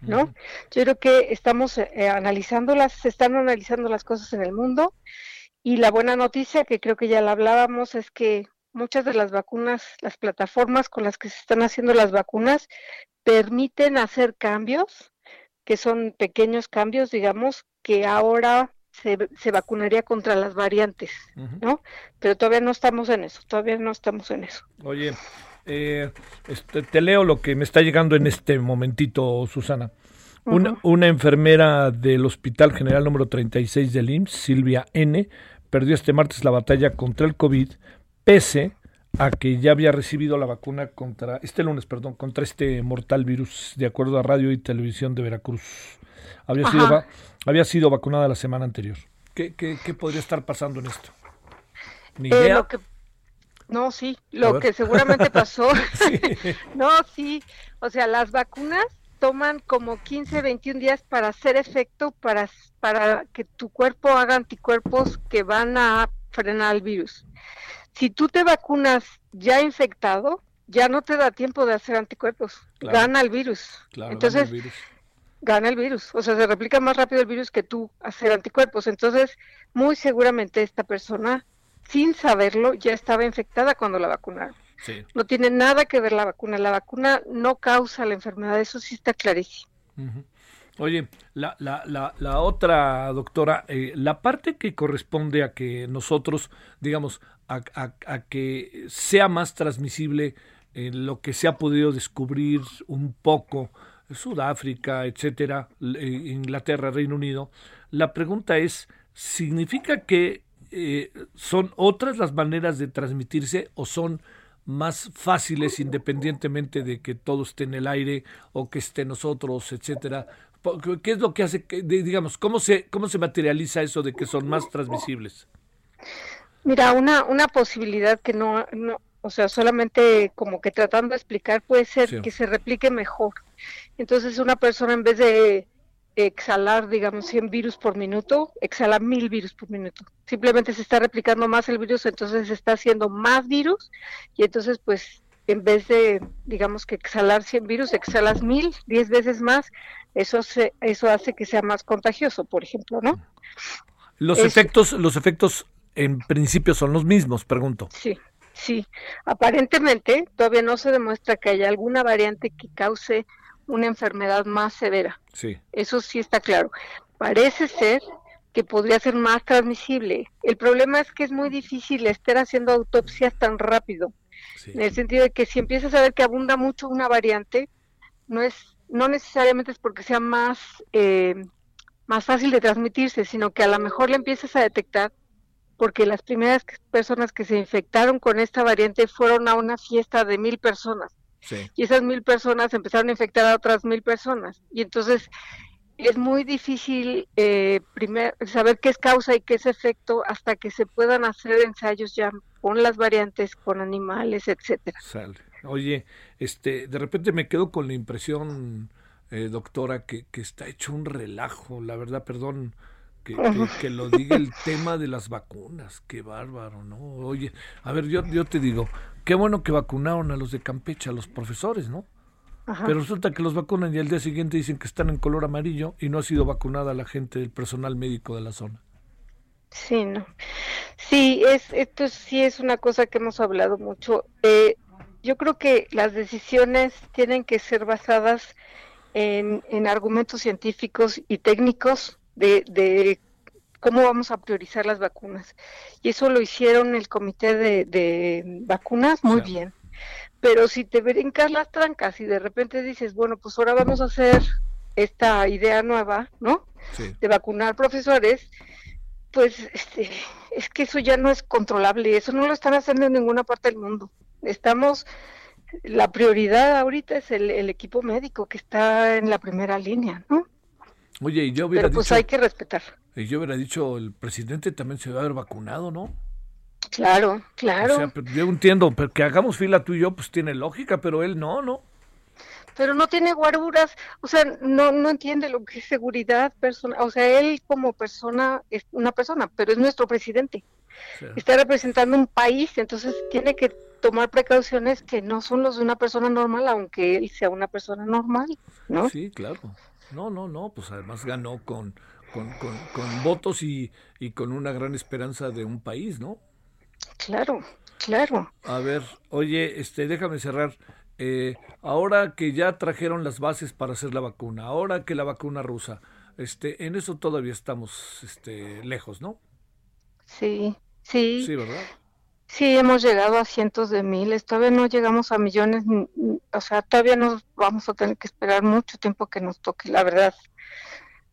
¿no? Yo creo que estamos eh, analizando las, se están analizando las cosas en el mundo y la buena noticia, que creo que ya la hablábamos, es que muchas de las vacunas, las plataformas con las que se están haciendo las vacunas, permiten hacer cambios, que son pequeños cambios, digamos, que ahora se, se vacunaría contra las variantes, ¿no? Pero todavía no estamos en eso, todavía no estamos en eso. Oye, eh, este, te leo lo que me está llegando en este momentito, Susana. Una, una enfermera del Hospital General número 36 del IMSS, Silvia N., perdió este martes la batalla contra el COVID, pese a que ya había recibido la vacuna contra, este lunes, perdón, contra este mortal virus, de acuerdo a Radio y Televisión de Veracruz. Había, sido, Ajá. va- había sido vacunada la semana anterior. ¿Qué, qué, qué podría estar pasando en esto? Ni Eh, idea. lo que, no, sí, lo que seguramente pasó. no, sí, o sea, las vacunas toman como 15, 21 días para hacer efecto, para, para que tu cuerpo haga anticuerpos que van a frenar el virus. Si tú te vacunas ya infectado, ya no te da tiempo de hacer anticuerpos, Claro. gana el virus. Claro, Entonces, gana el virus. Gana el virus, o sea, se replica más rápido el virus que tú hacer anticuerpos. Entonces, muy seguramente esta persona, sin saberlo, ya estaba infectada cuando la vacunaron. Sí. No tiene nada que ver la vacuna. La vacuna no causa la enfermedad, eso sí está clarísimo. Ujú. Oye, la, la, la, la otra doctora, eh, la parte que corresponde a que nosotros, digamos, a, a- a que sea más transmisible eh, lo que se ha podido descubrir un poco, Sudáfrica, etcétera, Inglaterra, Reino Unido, la pregunta es, ¿significa que eh, son otras las maneras de transmitirse o son más fáciles independientemente de que todo esté en el aire o que esté nosotros, etcétera. ¿Qué es lo que hace que, digamos, cómo se, cómo se materializa eso de que son más transmisibles? Mira, una, una posibilidad que no, no, o sea, solamente como que tratando de explicar puede ser Sí. que se replique mejor. Entonces, una persona en vez de exhalar, digamos, 100 virus por minuto, exhala 1000 virus por minuto. Simplemente se está replicando más el virus, entonces se está haciendo más virus y entonces, pues, en vez de, digamos, que exhalar 100 virus, exhalas 1000, 10 veces más. Eso, se, eso hace que sea más contagioso, por ejemplo, ¿no? Los Es- efectos, los efectos en principio son los mismos, pregunto. Sí, sí. Aparentemente todavía no se demuestra que haya alguna variante que cause una enfermedad más severa. Sí. Eso sí está claro. Parece ser que podría ser más transmisible. El problema es que es muy difícil estar haciendo autopsias tan rápido, Sí. en el sentido de que si empiezas a ver que abunda mucho una variante, no es, no necesariamente es porque sea más, eh, más fácil de transmitirse, sino que a lo mejor la empiezas a detectar porque las primeras personas que se infectaron con esta variante fueron a una fiesta de mil personas Sí. y esas mil personas empezaron a infectar a otras mil personas. Y entonces es muy difícil eh, primer- saber qué es causa y qué es efecto hasta que se puedan hacer ensayos ya con las variantes, con animales, etcétera. Sale. Oye, este, de repente me quedo con la impresión, eh, doctora, que, que está hecho un relajo, la verdad, perdón, que, que- que lo diga el tema de las vacunas, qué bárbaro, ¿no? Oye, a ver, yo, yo te digo, qué bueno que vacunaron a los de Campeche, a los profesores, ¿no? Ajá. Pero resulta que los vacunan y al día siguiente dicen que están en color amarillo y no ha sido vacunada la gente del personal médico de la zona. Sí, no. Sí, es, esto sí es una cosa que hemos hablado mucho. Eh, yo creo que las decisiones tienen que ser basadas en, en argumentos científicos y técnicos de, de cómo vamos a priorizar las vacunas. Y eso lo hicieron el comité de, de vacunas muy bien. Pero si te brincas las trancas y de repente dices, bueno, pues ahora vamos a hacer esta idea nueva, ¿no? Sí. de vacunar profesores, pues este, es que eso ya no es controlable, eso no lo están haciendo en ninguna parte del mundo. Estamos, la prioridad ahorita es el, el equipo médico que está en la primera línea, ¿no? Oye, y yo hubiera Pero pues dicho, hay que respetar. y yo hubiera dicho, el presidente también se debe haber vacunado, ¿no? Claro, claro. O sea, yo entiendo, pero que hagamos fila tú y yo, pues tiene lógica, pero él no, ¿no? pero no tiene guaruras, o sea, no, no entiende lo que es seguridad personal, o sea, él como persona es una persona, pero es nuestro presidente. Está representando un país, entonces tiene que tomar precauciones que no son los de una persona normal, aunque él sea una persona normal, ¿no? Sí, claro. No, no, no, pues además ganó con, con, con, con votos y, y con una gran esperanza de un país, ¿no? Claro, claro. A ver, oye, este, déjame cerrar. Eh, ahora que ya trajeron las bases para hacer la vacuna, ahora que la vacuna rusa, este, en eso todavía estamos este, lejos, ¿no? Sí, sí. Sí, ¿verdad? Sí, hemos llegado a cientos de miles, todavía no llegamos a millones, o sea, todavía nos vamos a tener que esperar mucho tiempo que nos toque, la verdad,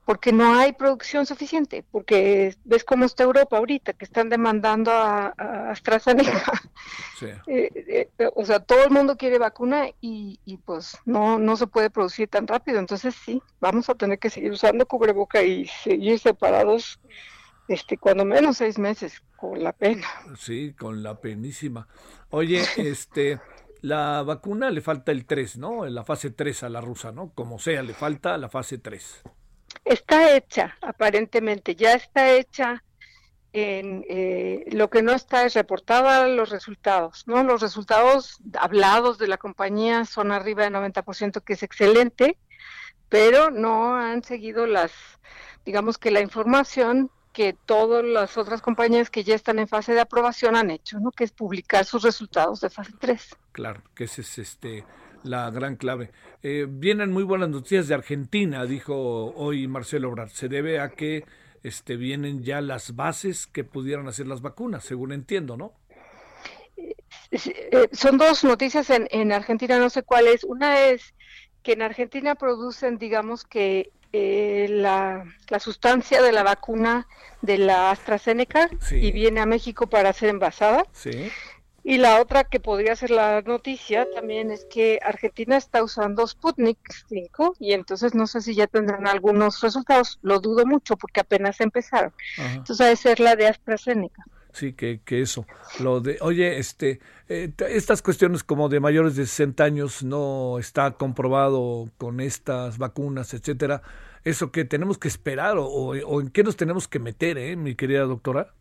porque no hay producción suficiente, porque ves cómo está Europa ahorita, que están demandando a, a AstraZeneca, Sí. Eh, eh, o sea, todo el mundo quiere vacuna y, y pues no, no se puede producir tan rápido, entonces sí, vamos a tener que seguir usando cubreboca y seguir separados, este, cuando menos seis meses, con la pena. Sí, con la penísima. Oye, este, la vacuna le falta el 3, ¿no? La fase 3 a la rusa, ¿no? Como sea, le falta la fase 3. Está hecha, aparentemente, ya está hecha. En, eh, lo que no está es reportada los resultados, ¿no? Los resultados hablados de la compañía son arriba del 90%, que es excelente, pero no han seguido las, digamos que la información que todas las otras compañías que ya están en fase de aprobación han hecho, ¿no? Que es publicar sus resultados de fase 3. Claro, que esa es este, la gran clave. Eh, vienen muy buenas noticias de Argentina, dijo hoy Marcelo Obrar. Se debe a que este, vienen ya las bases que pudieran hacer las vacunas, según entiendo, ¿no? Sí, eh, son dos noticias en, en Argentina, no sé cuál es. Una es que en Argentina producen, digamos que eh, la, la sustancia de la vacuna de la AstraZeneca Sí. y viene a México para ser envasada. Sí. Y la otra que podría ser la noticia también es que Argentina está usando Sputnik 5 y entonces no sé si ya tendrán algunos resultados. Lo dudo mucho porque apenas empezaron. Ajá. Entonces debe ser la de AstraZeneca. Sí, que, que eso. Lo de, oye, este, eh, estas cuestiones como de mayores de 60 años no está comprobado con estas vacunas, etcétera. Eso que tenemos que esperar o, o- o en qué nos tenemos que meter, eh, mi querida doctora.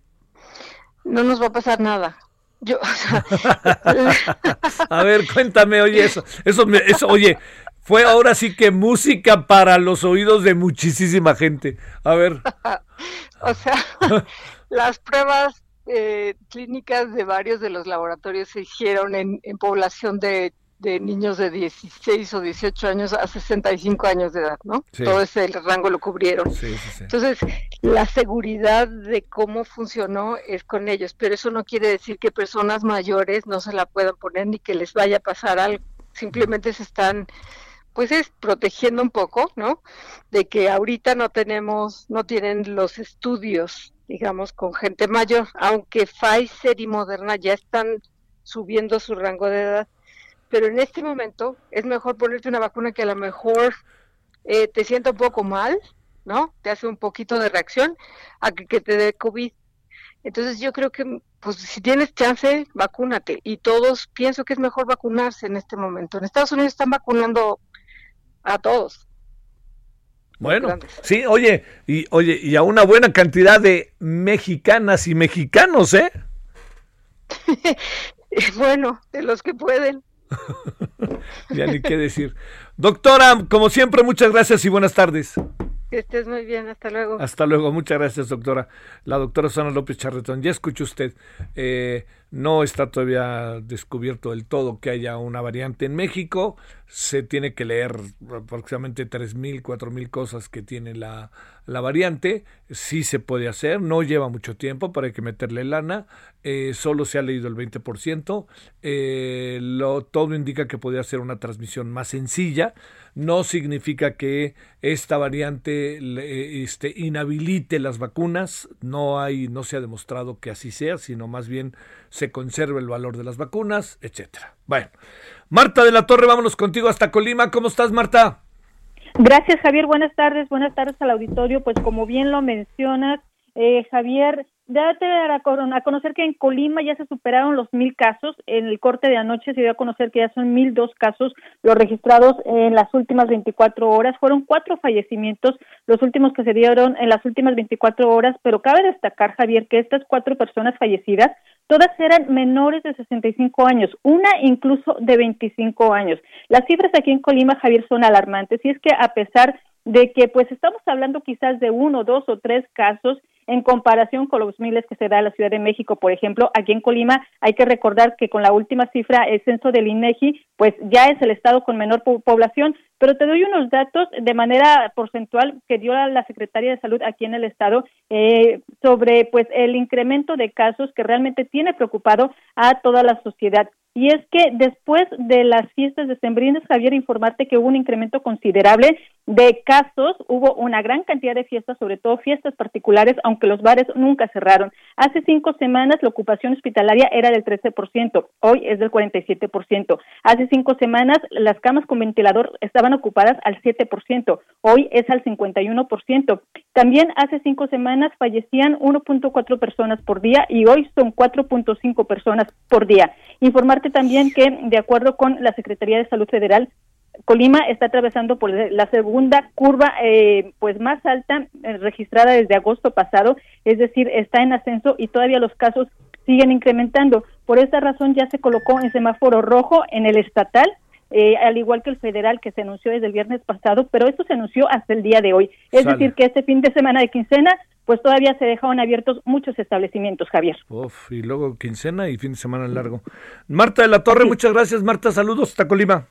No nos va a pasar nada. Yo, o sea, A ver, cuéntame, oye, eso, eso, me- eso, oye, fue ahora sí que música para los oídos de muchísima gente. A ver, o sea, las pruebas eh, clínicas de varios de los laboratorios se hicieron en, en población de, de niños de 16 o 18 años a 65 años de edad, ¿no? Sí. Todo ese rango lo cubrieron. sí, sí, sí. Entonces, la seguridad de cómo funcionó es con ellos, pero eso no quiere decir que personas mayores no se la puedan poner ni que les vaya a pasar algo. Simplemente se están, pues es protegiendo un poco, ¿no? De que ahorita no tenemos, no tienen los estudios, digamos, con gente mayor, aunque Pfizer y Moderna ya están subiendo su rango de edad. Pero en este momento es mejor ponerte una vacuna que a lo mejor eh, te sienta un poco mal, ¿no? Te hace un poquito de reacción a que, que te dé COVID. Entonces yo creo que, pues si tienes chance, vacúnate. Y todos pienso que es mejor vacunarse en este momento. En Estados Unidos están vacunando a todos. Bueno, grandes. sí, oye, y oye, y a una buena cantidad de mexicanas y mexicanos, ¿eh? bueno, de los que pueden. Ya ni qué decir. Doctora, como siempre, muchas gracias y buenas tardes. Que estés muy bien. Hasta luego. Hasta luego, muchas gracias, doctora. La doctora Susana López Charretón, ya escuchó usted, eh, no está todavía descubierto del todo que haya una variante en México. Se tiene que leer aproximadamente 3.000, 4.000 cosas que tiene la, la variante. Sí se puede hacer, no lleva mucho tiempo, para que meterle lana. Eh, solo se ha leído el 20%. Eh, lo, todo indica que podría ser una transmisión más sencilla. No significa que esta variante este, inhabilite las vacunas. No hay, no se ha demostrado que así sea, sino más bien se conserva el valor de las vacunas, etcétera. Bueno, Marta de la Torre, vámonos contigo hasta Colima. ¿Cómo estás, Marta? Gracias, Javier. Buenas tardes. Buenas tardes al auditorio. Pues como bien lo mencionas, eh, Javier, date a, con- a conocer que en Colima ya se superaron los mil casos. En el corte de anoche se dio a conocer que ya son mil dos casos los registrados en las últimas 24 horas. Fueron cuatro fallecimientos, los últimos que se dieron en las últimas 24 horas, pero cabe destacar, Javier, que estas cuatro personas fallecidas todas eran menores de 65 años, una incluso de 25 años. Las cifras aquí en Colima, Javier, son alarmantes y es que a pesar de que pues estamos hablando quizás de uno, dos o tres casos en comparación con los miles que se da en la Ciudad de México, por ejemplo. Aquí en Colima hay que recordar que con la última cifra, el censo del INEGI, pues ya es el estado con menor población, pero te doy unos datos de manera porcentual que dio la Secretaría de Salud aquí en el estado eh, sobre pues el incremento de casos que realmente tiene preocupado a toda la sociedad. Y es que después de las fiestas de Sembrines, Javier, informarte que hubo un incremento considerable de casos, hubo una gran cantidad de fiestas, sobre todo fiestas particulares, aunque los bares nunca cerraron. Hace cinco semanas la ocupación hospitalaria era del 13%, hoy es del 47%. Hace cinco semanas las camas con ventilador estaban ocupadas al 7%, hoy es al 51%. También hace cinco semanas fallecían 1.4 personas por día y hoy son 4.5 personas por día. Informarte también que, de acuerdo con la Secretaría de Salud Federal, Colima está atravesando por la segunda curva eh, pues más alta eh, registrada desde agosto pasado, es decir, está en ascenso y todavía los casos siguen incrementando. Por esta razón ya se colocó en semáforo rojo en el estatal, eh, al igual que el federal que se anunció desde el viernes pasado, pero esto se anunció hasta el día de hoy. Es decir, que este fin de semana de quincena, pues todavía se dejaron abiertos muchos establecimientos, Javier. Uf, y luego quincena y fin de semana largo. Marta de la Torre, muchas gracias, Marta. Saludos hasta Colima.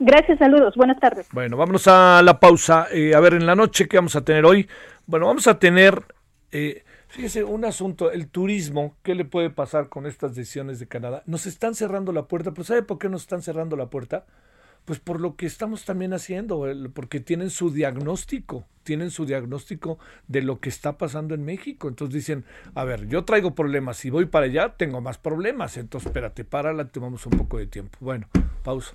Gracias, saludos, buenas tardes. Bueno, vámonos a la pausa. Eh, a ver, en la noche, ¿qué vamos a tener hoy? Bueno, vamos a tener, eh, fíjese, un asunto, el turismo, ¿qué le puede pasar con estas decisiones de Canadá? Nos están cerrando la puerta, pero ¿sabe por qué nos están cerrando la puerta? Pues por lo que estamos también haciendo, porque tienen su diagnóstico, tienen su diagnóstico de lo que está pasando en México. Entonces dicen, a ver, yo traigo problemas, si voy para allá tengo más problemas, entonces espérate, párala, tomamos un poco de tiempo. Bueno, pausa.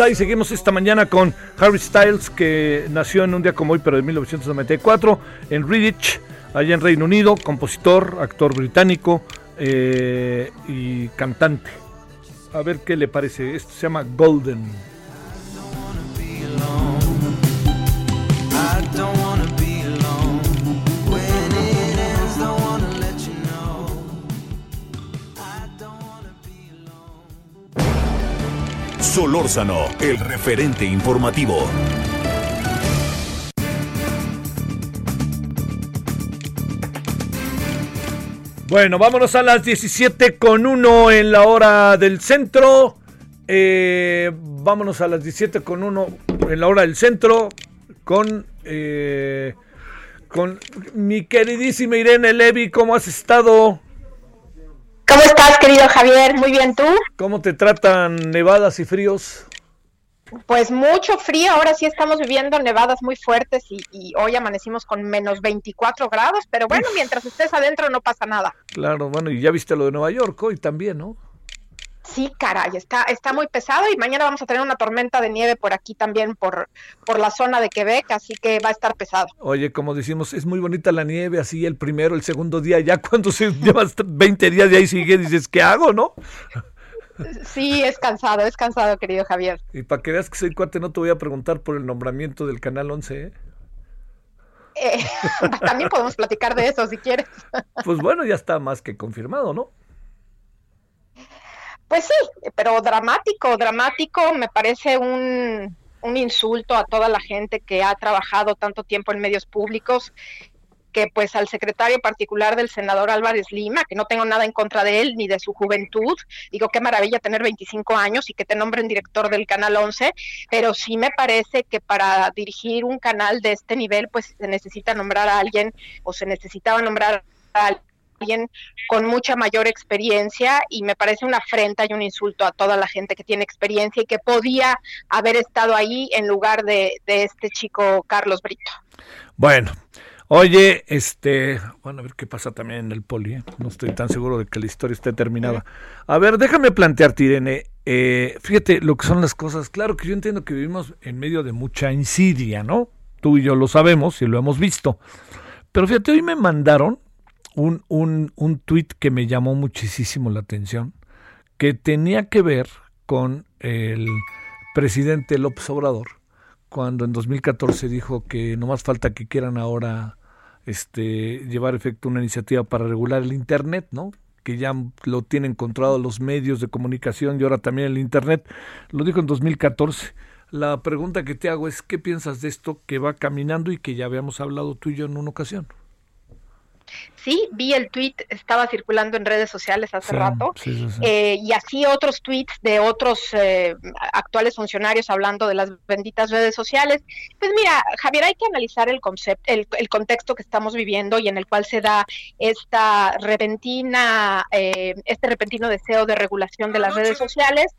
Ahí seguimos esta mañana con Harry Styles, que nació en un día como hoy, pero de 1994, en Redditch, allá en Reino Unido, compositor, actor británico eh, y cantante. A ver qué le parece. Esto se llama Golden. Solórzano, el referente informativo. Bueno, vámonos a las 17 con 1 en la hora del centro. Eh, vámonos a las 17 con 1 en la hora del centro con, eh, con mi queridísima Irene Levi. ¿Cómo has estado? ¿Cómo estás, querido Javier? Muy bien, ¿tú? ¿Cómo te tratan nevadas y fríos? Pues mucho frío, ahora sí estamos viviendo nevadas muy fuertes y, hoy amanecimos con menos 24 grados, pero bueno, mientras estés adentro no pasa nada. Claro, bueno, y ya viste lo de Nueva York hoy también, ¿no? Sí, caray, está, está muy pesado y mañana vamos a tener una tormenta de nieve por aquí también, por, por la zona de Quebec, así que va a estar pesado. Oye, como decimos, es muy bonita la nieve, así el primero, el segundo día, ya cuando se llevas 20 días de ahí sigue, dices, ¿qué hago, no? Sí, es cansado, es cansado, querido Javier. Y para que veas que soy cuate, no te voy a preguntar por el nombramiento del Canal 11, ¿eh? eh también podemos platicar de eso si quieres. Pues bueno, ya está más que confirmado, ¿no? Pues sí, pero dramático, dramático, me parece un, un insulto a toda la gente que ha trabajado tanto tiempo en medios públicos que pues al secretario particular del senador Álvarez Lima, que no tengo nada en contra de él ni de su juventud, digo qué maravilla tener 25 años y que te nombren director del Canal 11, pero sí me parece que para dirigir un canal de este nivel pues se necesita nombrar a alguien o se necesitaba nombrar a alguien con mucha mayor experiencia y me parece una afrenta y un insulto a toda la gente que tiene experiencia y que podía haber estado ahí en lugar de, de este chico Carlos Brito. Bueno, oye, este, bueno, a ver qué pasa también en el poli, ¿eh? no estoy tan seguro de que la historia esté terminada. A ver, déjame plantearte, Irene, eh, fíjate lo que son las cosas. Claro que yo entiendo que vivimos en medio de mucha insidia, ¿no? Tú y yo lo sabemos y lo hemos visto. Pero fíjate, hoy me mandaron un, un, un tuit que me llamó muchísimo la atención, que tenía que ver con el presidente López Obrador, cuando en 2014 dijo que no más falta que quieran ahora este, llevar efecto una iniciativa para regular el Internet, ¿no? que ya lo tienen controlado los medios de comunicación y ahora también el Internet. Lo dijo en 2014. La pregunta que te hago es, ¿qué piensas de esto que va caminando y que ya habíamos hablado tú y yo en una ocasión? Sí, vi el tweet, estaba circulando en redes sociales hace Sí, rato, sí, sí, sí. eh, y así otros tweets de otros eh, actuales funcionarios hablando de las benditas redes sociales. Pues mira, Javier, hay que analizar el concepto, el, el contexto que estamos viviendo y en el cual se da esta repentina, eh, este repentino deseo de regulación de las redes sociales.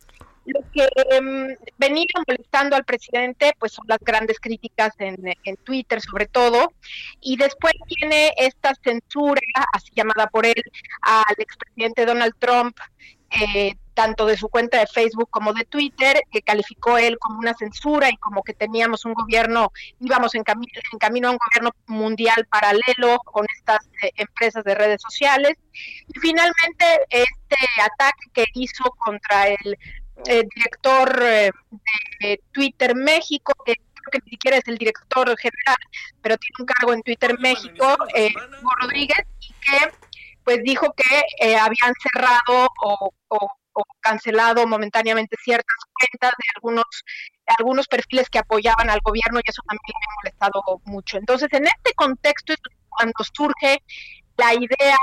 Lo que em, venía molestando al presidente, pues son las grandes críticas en, Twitter, sobre todo, y después tiene esta censura, así llamada por él, al expresidente Donald Trump, eh, tanto de su cuenta de Facebook como de Twitter, que calificó él como una censura y como que teníamos un gobierno, íbamos en, cami- en camino a un gobierno mundial paralelo con estas eh, empresas de redes sociales. Y finalmente, este ataque que hizo contra el eh, director eh, de Twitter México, que creo que ni siquiera es el director general, pero tiene un cargo en Twitter México, eh, Hugo Rodríguez, y que pues dijo que eh, habían cerrado o, o- o cancelado momentáneamente ciertas cuentas de algunos algunos perfiles que apoyaban al gobierno y eso también me ha molestado mucho. Entonces, en este contexto es cuando surge la idea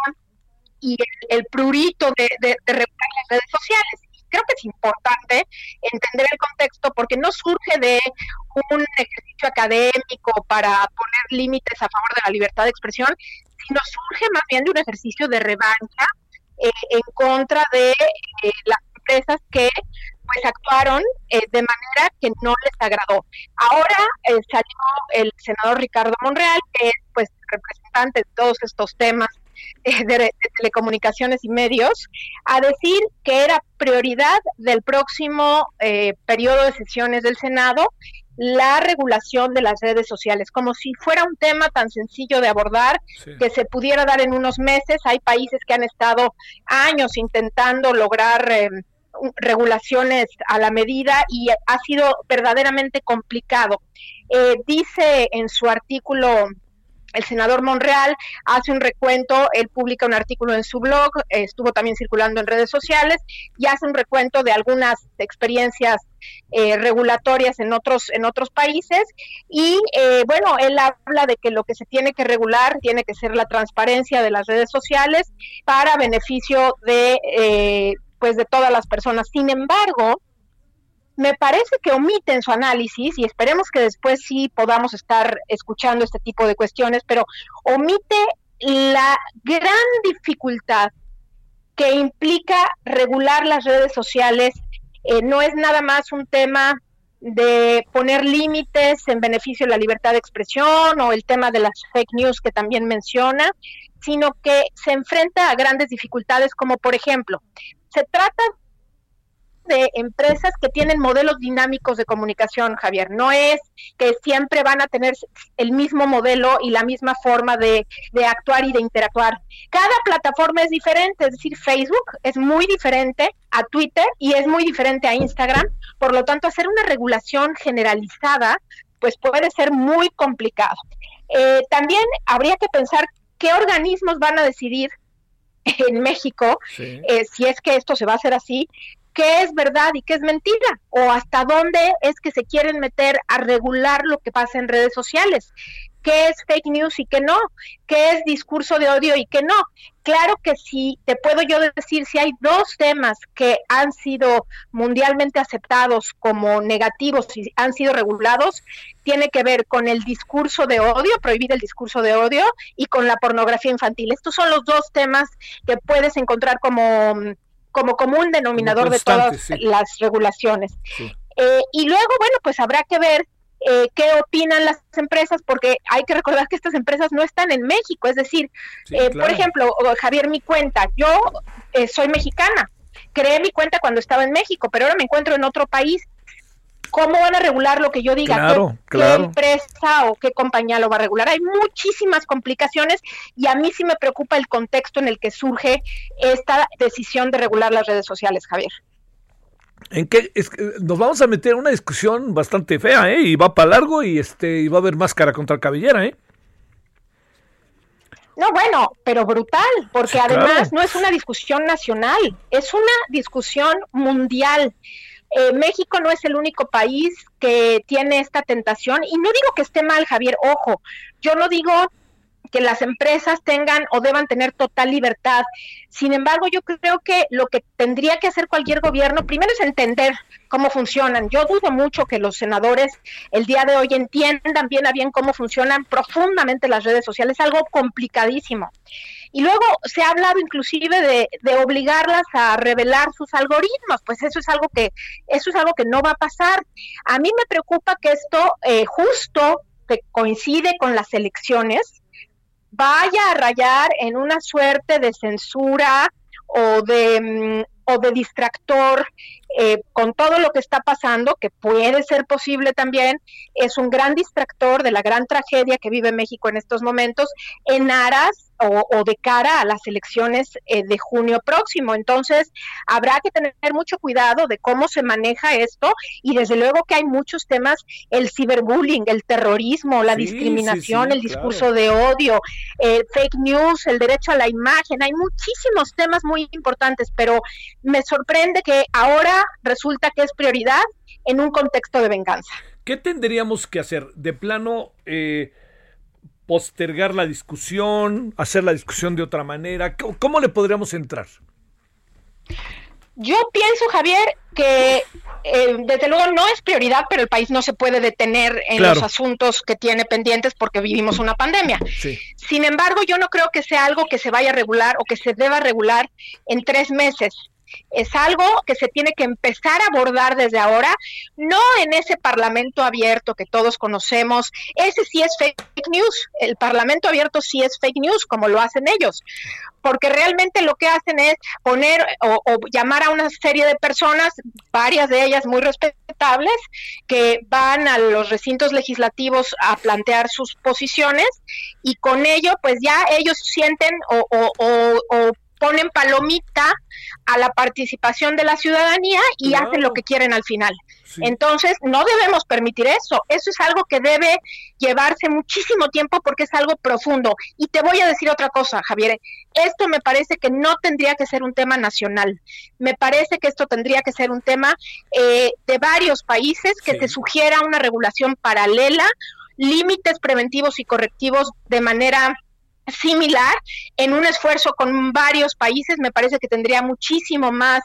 y el, el prurito de, de, de regular las redes sociales. Creo que es importante entender el contexto porque no surge de un ejercicio académico para poner límites a favor de la libertad de expresión, sino surge más bien de un ejercicio de revancha eh, en contra de eh, las empresas que pues actuaron eh, de manera que no les agradó. Ahora eh, salió el senador Ricardo Monreal, que es pues representante de todos estos temas eh, de, de telecomunicaciones y medios, a decir que era prioridad del próximo eh, periodo de sesiones del Senado la regulación de las redes sociales, como si fuera un tema tan sencillo de abordar que se pudiera dar en unos meses. Hay países que han estado años intentando lograr eh, regulaciones a la medida y ha sido verdaderamente complicado. Eh, dice en su artículo el senador Monreal hace un recuento, él publica un artículo en su blog, estuvo también circulando en redes sociales y hace un recuento de algunas experiencias eh, regulatorias en otros en otros países. Y eh, bueno él habla de que lo que se tiene que regular tiene que ser la transparencia de las redes sociales para beneficio de eh, pues de todas las personas. Sin embargo me parece que omite en su análisis, y esperemos que después sí podamos estar escuchando este tipo de cuestiones, pero omite la gran dificultad que implica regular las redes sociales. Eh, no es nada más un tema de poner límites en beneficio de la libertad de expresión o el tema de las fake news que también menciona, sino que se enfrenta a grandes dificultades como por ejemplo, se trata de empresas que tienen modelos dinámicos de comunicación, Javier. No es que siempre van a tener el mismo modelo y la misma forma de, de actuar y de interactuar. Cada plataforma es diferente, es decir, Facebook es muy diferente a Twitter y es muy diferente a Instagram. Por lo tanto, hacer una regulación generalizada pues puede ser muy complicado. Eh, también habría que pensar qué organismos van a decidir en México, eh, si es que esto se va a hacer así, qué es verdad y qué es mentira, o hasta dónde es que se quieren meter a regular lo que pasa en redes sociales. qué es fake news y qué no, qué es discurso de odio y qué no. Claro que sí, te puedo yo decir, si hay dos temas que han sido mundialmente aceptados como negativos y han sido regulados, tiene que ver con el discurso de odio, prohibir el discurso de odio, y con la pornografía infantil. Estos son los dos temas que puedes encontrar como, como común denominador de todas las regulaciones. Eh, y luego, bueno, pues habrá que ver eh, qué opinan las empresas, porque hay que recordar que estas empresas no están en México. Es decir, eh, por ejemplo, Javier, mi cuenta, yo eh, soy mexicana, creé mi cuenta cuando estaba en México, pero ahora me encuentro en otro país. ¿Cómo van a regular lo que yo diga? ¿Qué, empresa o qué compañía lo va a regular? Hay muchísimas complicaciones y a mí sí me preocupa el contexto en el que surge esta decisión de regular las redes sociales, Javier en qué nos vamos a meter en una discusión bastante fea, ¿eh? Y va para largo y este y va a haber máscara contra cabellera, ¿eh? No, bueno, pero brutal, porque además no es una discusión nacional, es una discusión mundial. Eh, México no es el único país que tiene esta tentación y no digo que esté mal, Javier, ojo, yo no digo que las empresas tengan o deban tener total libertad. Sin embargo, yo creo que lo que tendría que hacer cualquier gobierno primero es entender cómo funcionan. Yo dudo mucho que los senadores el día de hoy entiendan bien a bien cómo funcionan profundamente las redes sociales, algo complicadísimo. Y luego se ha hablado inclusive de, obligarlas a revelar sus algoritmos, pues eso es algo que eso es algo que no va a pasar. A mí me preocupa que esto eh, justo que coincide con las elecciones vaya a rayar en una suerte de censura o de, mm, o de distractor eh, con todo lo que está pasando, que puede ser posible también, es un gran distractor de la gran tragedia que vive México en estos momentos, en aras o, de cara a las elecciones eh, de junio próximo. Entonces, habrá que tener mucho cuidado de cómo se maneja esto y desde luego que hay muchos temas, el ciberbullying, el terrorismo, la discriminación, el discurso de odio, eh, fake news, el derecho a la imagen, hay muchísimos temas muy importantes, pero me sorprende que ahora resulta que es prioridad en un contexto de venganza. ¿Qué tendríamos que hacer? De plano, eh, postergar la discusión, hacer la discusión de otra manera. ¿Cómo, le podríamos entrar? Yo pienso, Javier, que eh, desde luego no es prioridad, pero el país no se puede detener en los asuntos que tiene pendientes porque vivimos una pandemia. Sin embargo, yo no creo que sea algo que se vaya a regular o que se deba regular en tres meses es algo que se tiene que empezar a abordar desde ahora, no en ese parlamento abierto que todos conocemos, ese sí es fake news, el parlamento abierto sí es fake news, como lo hacen ellos, porque realmente lo que hacen es poner o, llamar a una serie de personas, varias de ellas muy respetables, que van a los recintos legislativos a plantear sus posiciones y con ello pues ya ellos sienten o, o ponen palomita a la participación de la ciudadanía y hacen lo que quieren al final. Entonces, no debemos permitir eso. Eso es algo que debe llevarse muchísimo tiempo porque es algo profundo. Y te voy a decir otra cosa, Javier. Esto me parece que no tendría que ser un tema nacional. Me parece que esto tendría que ser un tema eh, de varios países, que se sugiera una regulación paralela, límites preventivos y correctivos de manera similar en un esfuerzo con varios países me parece que tendría muchísimo más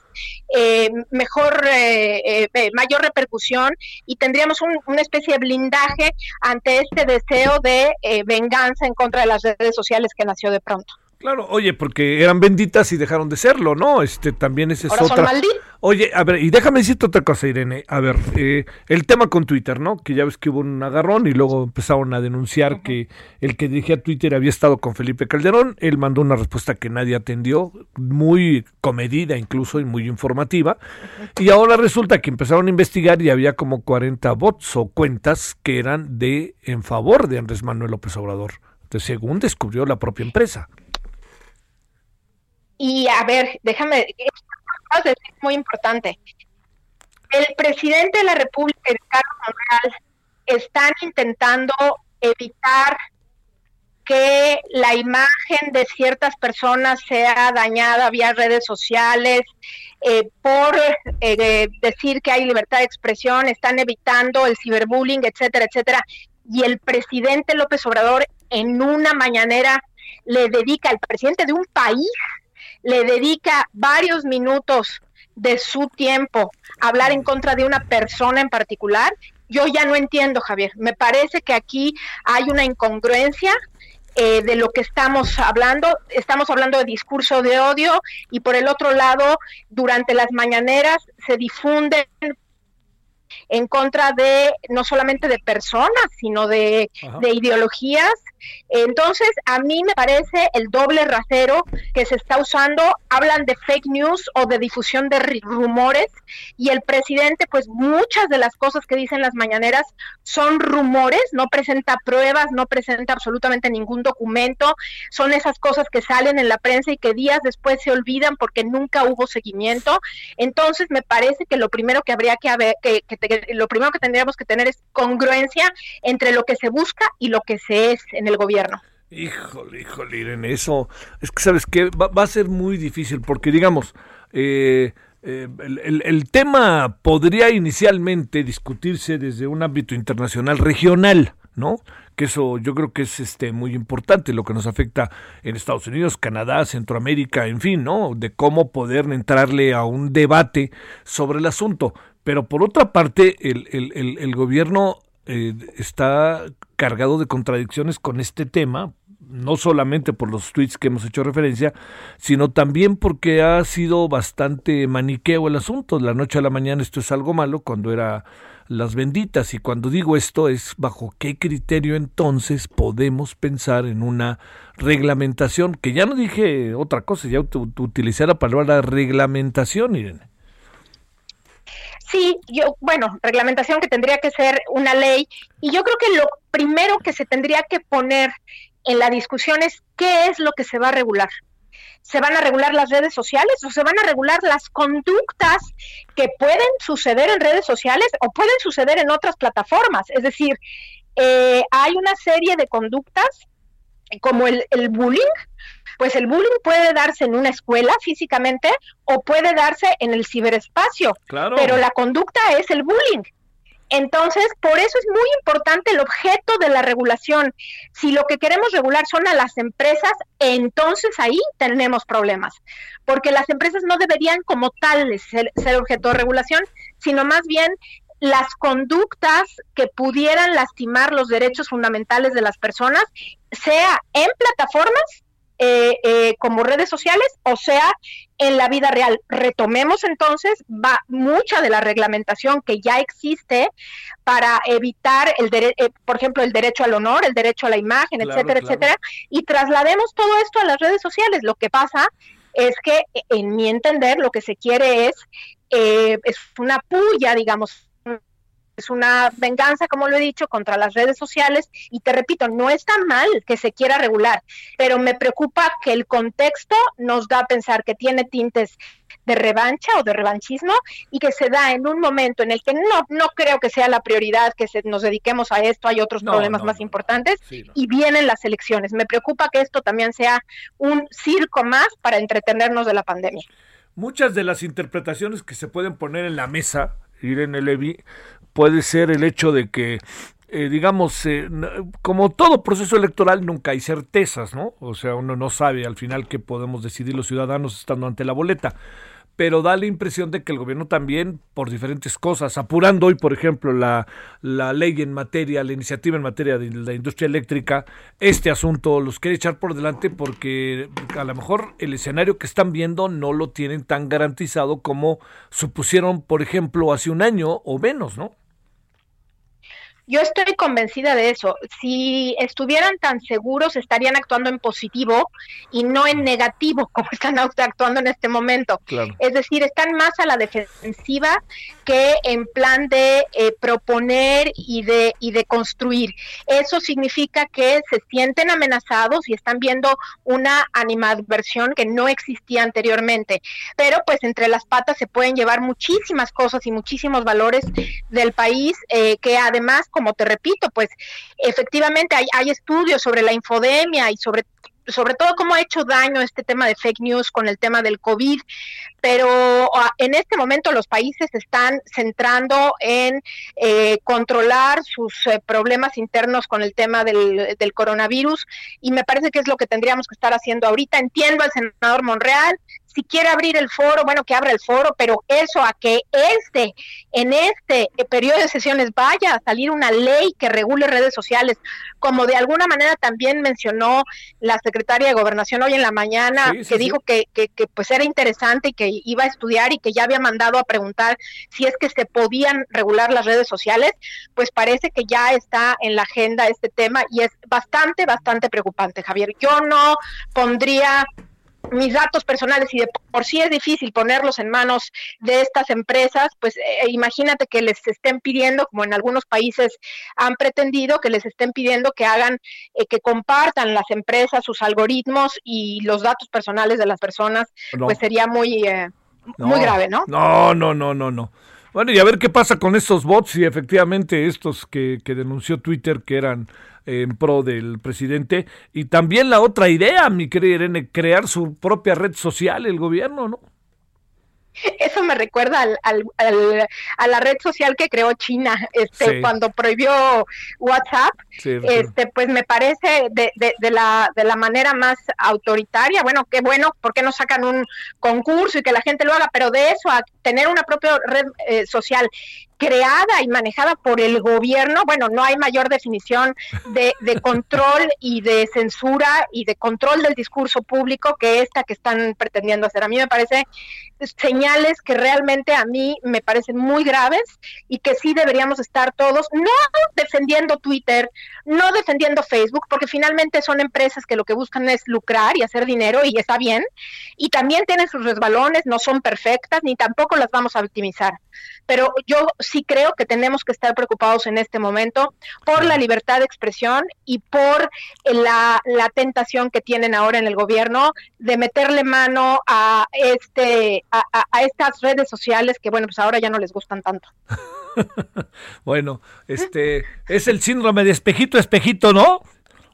eh, mejor eh, eh, mayor repercusión y tendríamos una especie de blindaje ante este deseo de venganza en contra de las redes sociales que nació de pronto Claro, oye, porque eran benditas y dejaron de serlo, ¿no? Este también ese es otra. Oye, a ver, y déjame decirte otra cosa, Irene. A ver, eh, el tema con Twitter, ¿no? Que ya ves que hubo un agarrón y luego empezaron a denunciar que el que dirigía Twitter había estado con Felipe Calderón. Él mandó una respuesta que nadie atendió, muy comedida incluso y muy informativa. Y ahora resulta que empezaron a investigar y había como 40 bots o cuentas que eran de en favor de Andrés Manuel López Obrador. Entonces, según descubrió la propia empresa. Y a ver, déjame, es muy importante. El presidente de la República y Carlos Monreal están intentando evitar que la imagen de ciertas personas sea dañada vía redes sociales, eh, por eh, decir que hay libertad de expresión, están evitando el ciberbullying, etcétera, etcétera. y el presidente López Obrador en una mañanera le dedica, al presidente de un país, le dedica varios minutos de su tiempo a hablar en contra de una persona en particular, yo ya no entiendo, Javier. Me parece que aquí hay una incongruencia eh, de lo que estamos hablando. Estamos hablando de discurso de odio y por el otro lado, durante las mañaneras se difunden en contra de no solamente de personas, sino de, de, ideologías. Entonces, a mí me parece el doble rasero que se está usando. Hablan de fake news o de difusión de rumores y el presidente, pues muchas de las cosas que dicen las mañaneras son rumores, no presenta pruebas, no presenta absolutamente ningún documento, son esas cosas que salen en la prensa y que días después se olvidan porque nunca hubo seguimiento. Entonces, me parece que lo primero que habría que haber, que, que lo primero que tendríamos que tener es congruencia entre lo que se busca y lo que se es en el gobierno. Híjole, híjole, Irene, eso es que sabes que va, a ser muy difícil porque digamos, eh, eh, el, el, tema podría inicialmente discutirse desde un ámbito internacional regional, ¿no? Que eso yo creo que es este muy importante, lo que nos afecta en Estados Unidos, Canadá, Centroamérica, en fin, ¿no? De cómo poder entrarle a un debate sobre el asunto. Pero por otra parte, el, el, el, gobierno eh, está cargado de contradicciones con este tema, no solamente por los tweets que hemos hecho referencia, sino también porque ha sido bastante maniqueo el asunto. La noche a la mañana esto es algo malo cuando era las benditas. Y cuando digo esto es bajo qué criterio entonces podemos pensar en una reglamentación, que ya no dije otra cosa, ya utilicé la palabra reglamentación, Irene. Sí, yo, bueno, reglamentación que tendría que ser una ley y yo creo que lo primero que se tendría que poner en la discusión es qué es lo que se va a regular. ¿Se van a regular las redes sociales o se van a regular las conductas que pueden suceder en redes sociales o pueden suceder en otras plataformas? Es decir, eh, hay una serie de conductas como el, el bullying, pues el bullying puede darse en una escuela físicamente o puede darse en el ciberespacio, pero la conducta es el bullying. Entonces, por eso es muy importante el objeto de la regulación. Si lo que queremos regular son a las empresas, entonces ahí tenemos problemas, porque las empresas no deberían como tales ser, ser objeto de regulación, sino más bien las conductas que pudieran lastimar los derechos fundamentales de las personas, sea en plataformas eh, eh, como redes sociales, o sea, en la vida real. Retomemos entonces va mucha de la reglamentación que ya existe para evitar el eh, por ejemplo, el derecho al honor, el derecho a la imagen, etcétera, etcétera, y traslademos todo esto a las redes sociales. Lo que pasa es que, en mi entender, lo que se quiere es es una puya, digamos, es una venganza, como lo he dicho, contra las redes sociales y te repito, no está mal que se quiera regular, pero me preocupa que el contexto nos da a pensar que tiene tintes de revancha o de revanchismo y que se da en un momento en el que no no creo que sea la prioridad que se, nos dediquemos a esto, hay otros problemas más importantes y vienen las elecciones. Me preocupa que esto también sea un circo más para entretenernos de la pandemia. Muchas de las interpretaciones que se pueden poner en la mesa, Irene Levy, puede ser el hecho de que eh, digamos, eh, como todo proceso electoral, nunca hay certezas, ¿no? O sea, uno no sabe al final qué podemos decidir los ciudadanos estando ante la boleta. Pero da la impresión de que el gobierno también, por diferentes cosas, apurando hoy, por ejemplo, la, la ley en materia, la iniciativa en materia de la industria eléctrica, este asunto los quiere echar por delante porque a lo mejor el escenario que están viendo no lo tienen tan garantizado como supusieron, por ejemplo, hace un año o menos, ¿no? Yo estoy convencida de eso. Si estuvieran tan seguros, estarían actuando en positivo y no en negativo, como están actuando en este momento. Es decir, están más a la defensiva que en plan de eh, proponer y de, y de construir. Eso significa que se sienten amenazados y están viendo una animadversión que no existía anteriormente. Pero pues entre las patas se pueden llevar muchísimas cosas y muchísimos valores del país eh, que además como te repito, pues efectivamente hay, hay estudios sobre la infodemia y sobre sobre todo cómo ha hecho daño este tema de fake news con el tema del COVID, pero ah, en este momento los países están centrando en eh, controlar sus eh, problemas internos con el tema del, del coronavirus y me parece que es lo que tendríamos que estar haciendo ahorita. Entiendo al senador Monreal, si quiere abrir el foro, bueno, que abra el foro, pero eso a que este, en este periodo de sesiones vaya a salir una ley que regule redes sociales, como de alguna manera también mencionó la secretaria de Gobernación hoy en la mañana, que dijo Que, que, que pues era interesante y que iba a estudiar y que ya había mandado a preguntar si es que se podían regular las redes sociales, pues parece que ya está en la agenda este tema y es bastante, bastante preocupante, Javier. Yo no pondría mis datos personales y de por sí es difícil ponerlos en manos de estas empresas, pues eh, imagínate que les estén pidiendo, como en algunos países han pretendido, que les estén pidiendo que hagan, eh, que compartan las empresas sus algoritmos y los datos personales de las personas, pues sería muy, eh, muy grave, ¿no? No, no, no, no, no. Bueno, y a ver qué pasa con estos bots y efectivamente estos que, que denunció Twitter que eran en pro del presidente. Y también la otra idea, mi querida Irene, crear su propia red social, el gobierno, ¿no? Eso me recuerda al, al, a la red social que creó China este, cuando prohibió WhatsApp. este, pues me parece de, de, de, la, de la manera más autoritaria. Bueno, qué bueno, ¿por qué no sacan un concurso y que la gente lo haga? Pero de eso a tener una propia red eh, social creada y manejada por el gobierno, bueno, no hay mayor definición de, de, control y de censura y de control del discurso público que esta que están pretendiendo hacer. A mí me parece señales que realmente a mí me parecen muy graves y que sí deberíamos estar todos, no defendiendo Twitter, no defendiendo Facebook, porque finalmente son empresas que lo que buscan es lucrar y hacer dinero y está bien, y también tienen sus resbalones, no son perfectas, ni tampoco las vamos a victimizar. Pero yo sí creo que tenemos que estar preocupados en este momento por la libertad de expresión y por la, la tentación que tienen ahora en el gobierno de meterle mano a este a, a, a, estas redes sociales que bueno pues ahora ya no les gustan tanto. Bueno este es el síndrome de espejito espejito no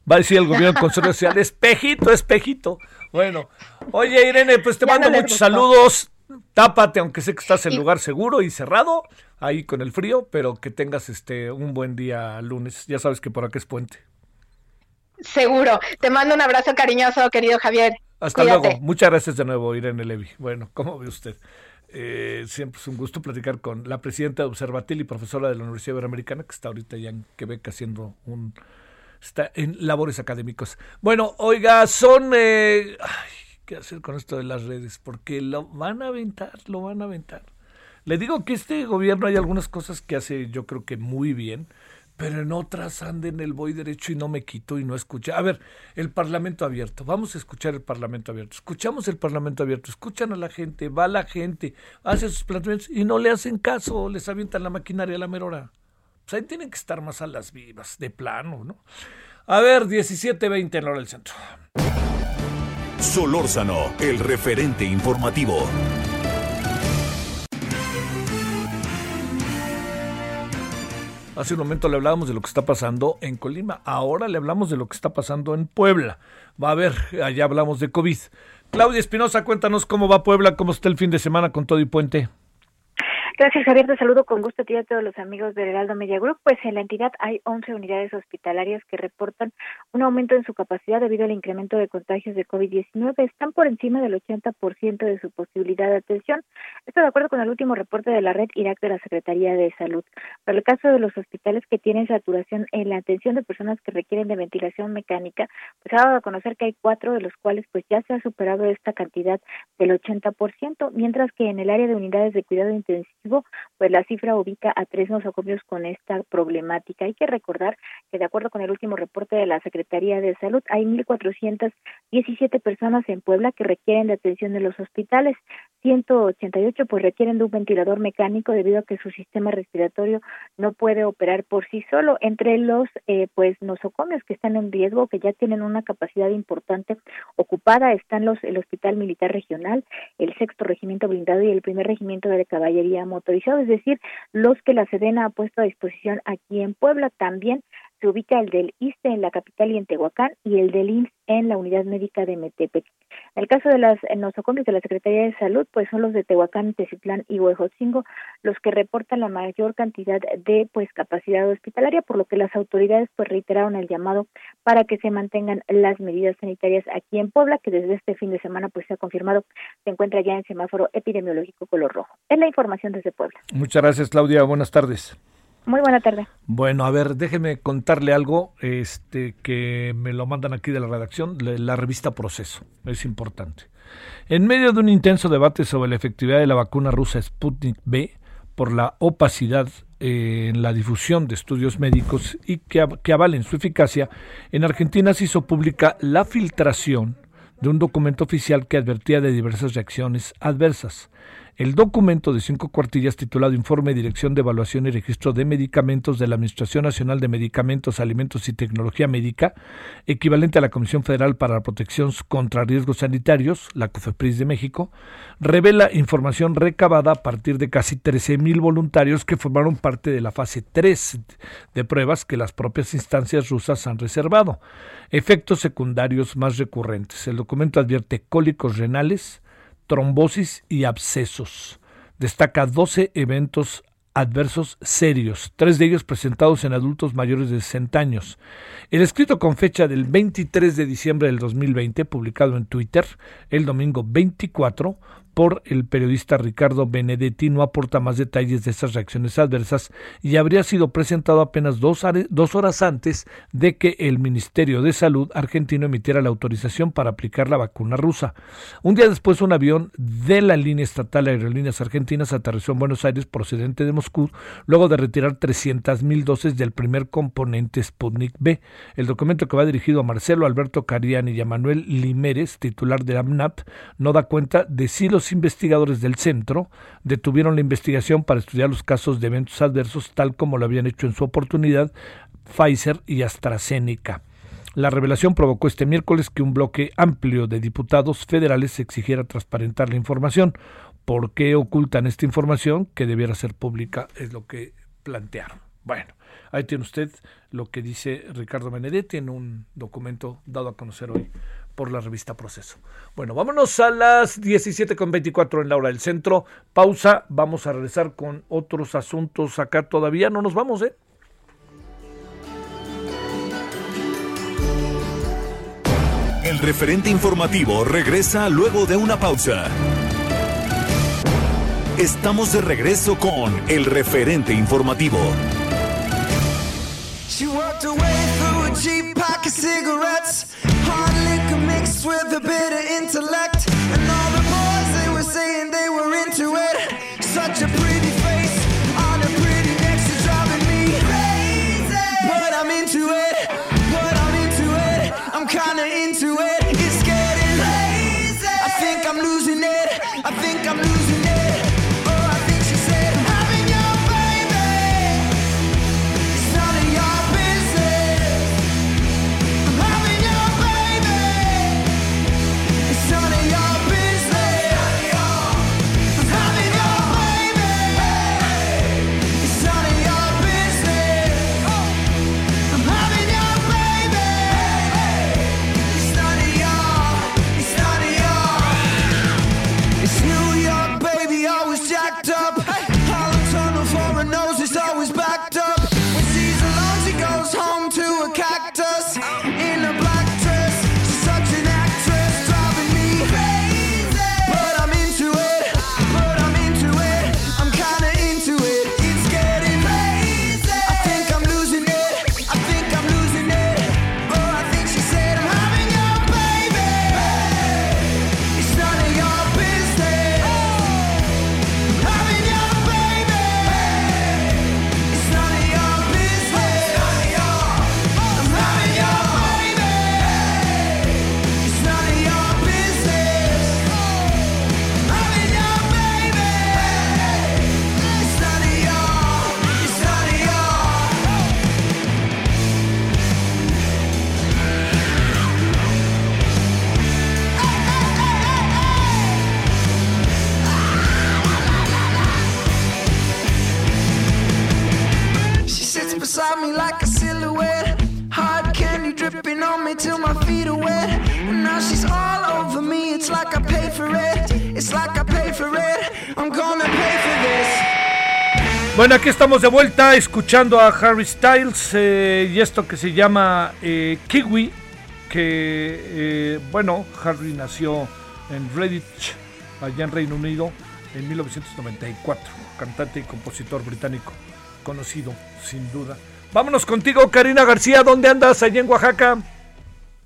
va a decir el gobierno con sociales espejito espejito. Bueno oye Irene pues te ya mando no muchos gustó. saludos tápate aunque sé que estás en lugar seguro y cerrado ahí con el frío pero que tengas este un buen día lunes ya sabes que por acá es puente seguro te mando un abrazo cariñoso querido Javier hasta Cuídate. luego. Muchas gracias de nuevo, Irene Levy. Bueno, ¿cómo ve usted? Eh, siempre es un gusto platicar con la presidenta de Observatil y profesora de la Universidad Iberoamericana, que está ahorita ya en Quebec haciendo un... está en labores académicos. Bueno, oiga, son... Eh, ay, ¿Qué hacer con esto de las redes? Porque lo van a aventar, lo van a aventar. Le digo que este gobierno hay algunas cosas que hace yo creo que muy bien, pero en otras anden el voy derecho y no me quito y no escucha. A ver, el Parlamento abierto, vamos a escuchar el Parlamento abierto. Escuchamos el Parlamento abierto, escuchan a la gente, va la gente, hace sus planteamientos y no le hacen caso, les avientan la maquinaria a la merora. Pues ahí tienen que estar más a las vivas, de plano, ¿no? A ver, 17-20 en hora del centro. Solórzano, el referente informativo. Hace un momento le hablábamos de lo que está pasando en Colima, ahora le hablamos de lo que está pasando en Puebla. Va a ver, allá hablamos de COVID. Claudia Espinosa, cuéntanos cómo va Puebla, cómo está el fin de semana con todo y puente. Gracias, Javier. Te saludo con gusto a ti y a todos los amigos del Heraldo Media Group. Pues en la entidad hay 11 unidades hospitalarias que reportan un aumento en su capacidad debido al incremento de contagios de COVID-19. Están por encima del 80% de su posibilidad de atención. Esto de acuerdo con el último reporte de la red Irak de la Secretaría de Salud. Para el caso de los hospitales que tienen saturación en la atención de personas que requieren de ventilación mecánica, pues ha dado a conocer que hay cuatro de los cuales pues ya se ha superado esta cantidad del 80%, mientras que en el área de unidades de cuidado intensivo pues la cifra ubica a tres nosocomios con esta problemática. Hay que recordar que de acuerdo con el último reporte de la Secretaría de Salud, hay 1.417 personas en Puebla que requieren de atención en los hospitales, 188 pues requieren de un ventilador mecánico debido a que su sistema respiratorio no puede operar por sí solo. Entre los eh, pues nosocomios que están en riesgo, que ya tienen una capacidad importante ocupada, están los el Hospital Militar Regional, el Sexto Regimiento Blindado y el Primer Regimiento de Caballería motorizado, es decir, los que la Sedena ha puesto a disposición aquí en Puebla. También se ubica el del ISTE en la capital y en Tehuacán y el del IMSS en la unidad médica de Metepec. En el caso de las nosocomios de la Secretaría de Salud, pues son los de Tehuacán, Teciplán y Huejotzingo los que reportan la mayor cantidad de pues capacidad hospitalaria, por lo que las autoridades pues reiteraron el llamado para que se mantengan las medidas sanitarias aquí en Puebla, que desde este fin de semana pues se ha confirmado se encuentra ya en semáforo epidemiológico color rojo. Es la información desde Puebla. Muchas gracias, Claudia. Buenas tardes. Muy buena tarde. Bueno, a ver, déjeme contarle algo este, que me lo mandan aquí de la redacción, la revista Proceso. Es importante. En medio de un intenso debate sobre la efectividad de la vacuna rusa Sputnik B por la opacidad eh, en la difusión de estudios médicos y que, que avalen su eficacia, en Argentina se hizo pública la filtración de un documento oficial que advertía de diversas reacciones adversas. El documento de cinco cuartillas titulado Informe Dirección de Evaluación y Registro de Medicamentos de la Administración Nacional de Medicamentos, Alimentos y Tecnología Médica, equivalente a la Comisión Federal para la Protección contra Riesgos Sanitarios, la COFEPRIS de México, revela información recabada a partir de casi 13.000 voluntarios que formaron parte de la fase 3 de pruebas que las propias instancias rusas han reservado. Efectos secundarios más recurrentes. El documento advierte cólicos renales, trombosis y abscesos. Destaca 12 eventos adversos serios, tres de ellos presentados en adultos mayores de 60 años. El escrito con fecha del 23 de diciembre del 2020, publicado en Twitter el domingo 24, por el periodista Ricardo Benedetti no aporta más detalles de estas reacciones adversas y habría sido presentado apenas dos, horas antes de que el Ministerio de Salud argentino emitiera la autorización para aplicar la vacuna rusa. Un día después, un avión de la línea estatal Aerolíneas Argentinas aterrizó en Buenos Aires procedente de Moscú luego de retirar 300.000 dosis del primer componente Sputnik B. El documento que va dirigido a Marcelo Alberto Cariani y a Manuel Limeres, titular de AMNAP, no da cuenta de si los investigadores del centro detuvieron la investigación para estudiar los casos de eventos adversos tal como lo habían hecho en su oportunidad Pfizer y AstraZeneca. La revelación provocó este miércoles que un bloque amplio de diputados federales exigiera transparentar la información. ¿Por qué ocultan esta información que debiera ser pública? Es lo que plantearon. Bueno, ahí tiene usted lo que dice Ricardo Benedetti en un documento dado a conocer hoy por la revista Proceso. Bueno, vámonos a las 17.24 en la hora del centro. Pausa, vamos a regresar con otros asuntos acá todavía. No nos vamos, ¿eh? El referente informativo regresa luego de una pausa. Estamos de regreso con el referente informativo. Mixed with a bit of intellect. Bueno, aquí estamos de vuelta escuchando a Harry Styles eh, y esto que se llama eh, Kiwi, que eh, bueno, Harry nació en Redditch, allá en Reino Unido, en 1994, cantante y compositor británico, conocido sin duda. Vámonos contigo, Karina García, ¿dónde andas? Allá en Oaxaca.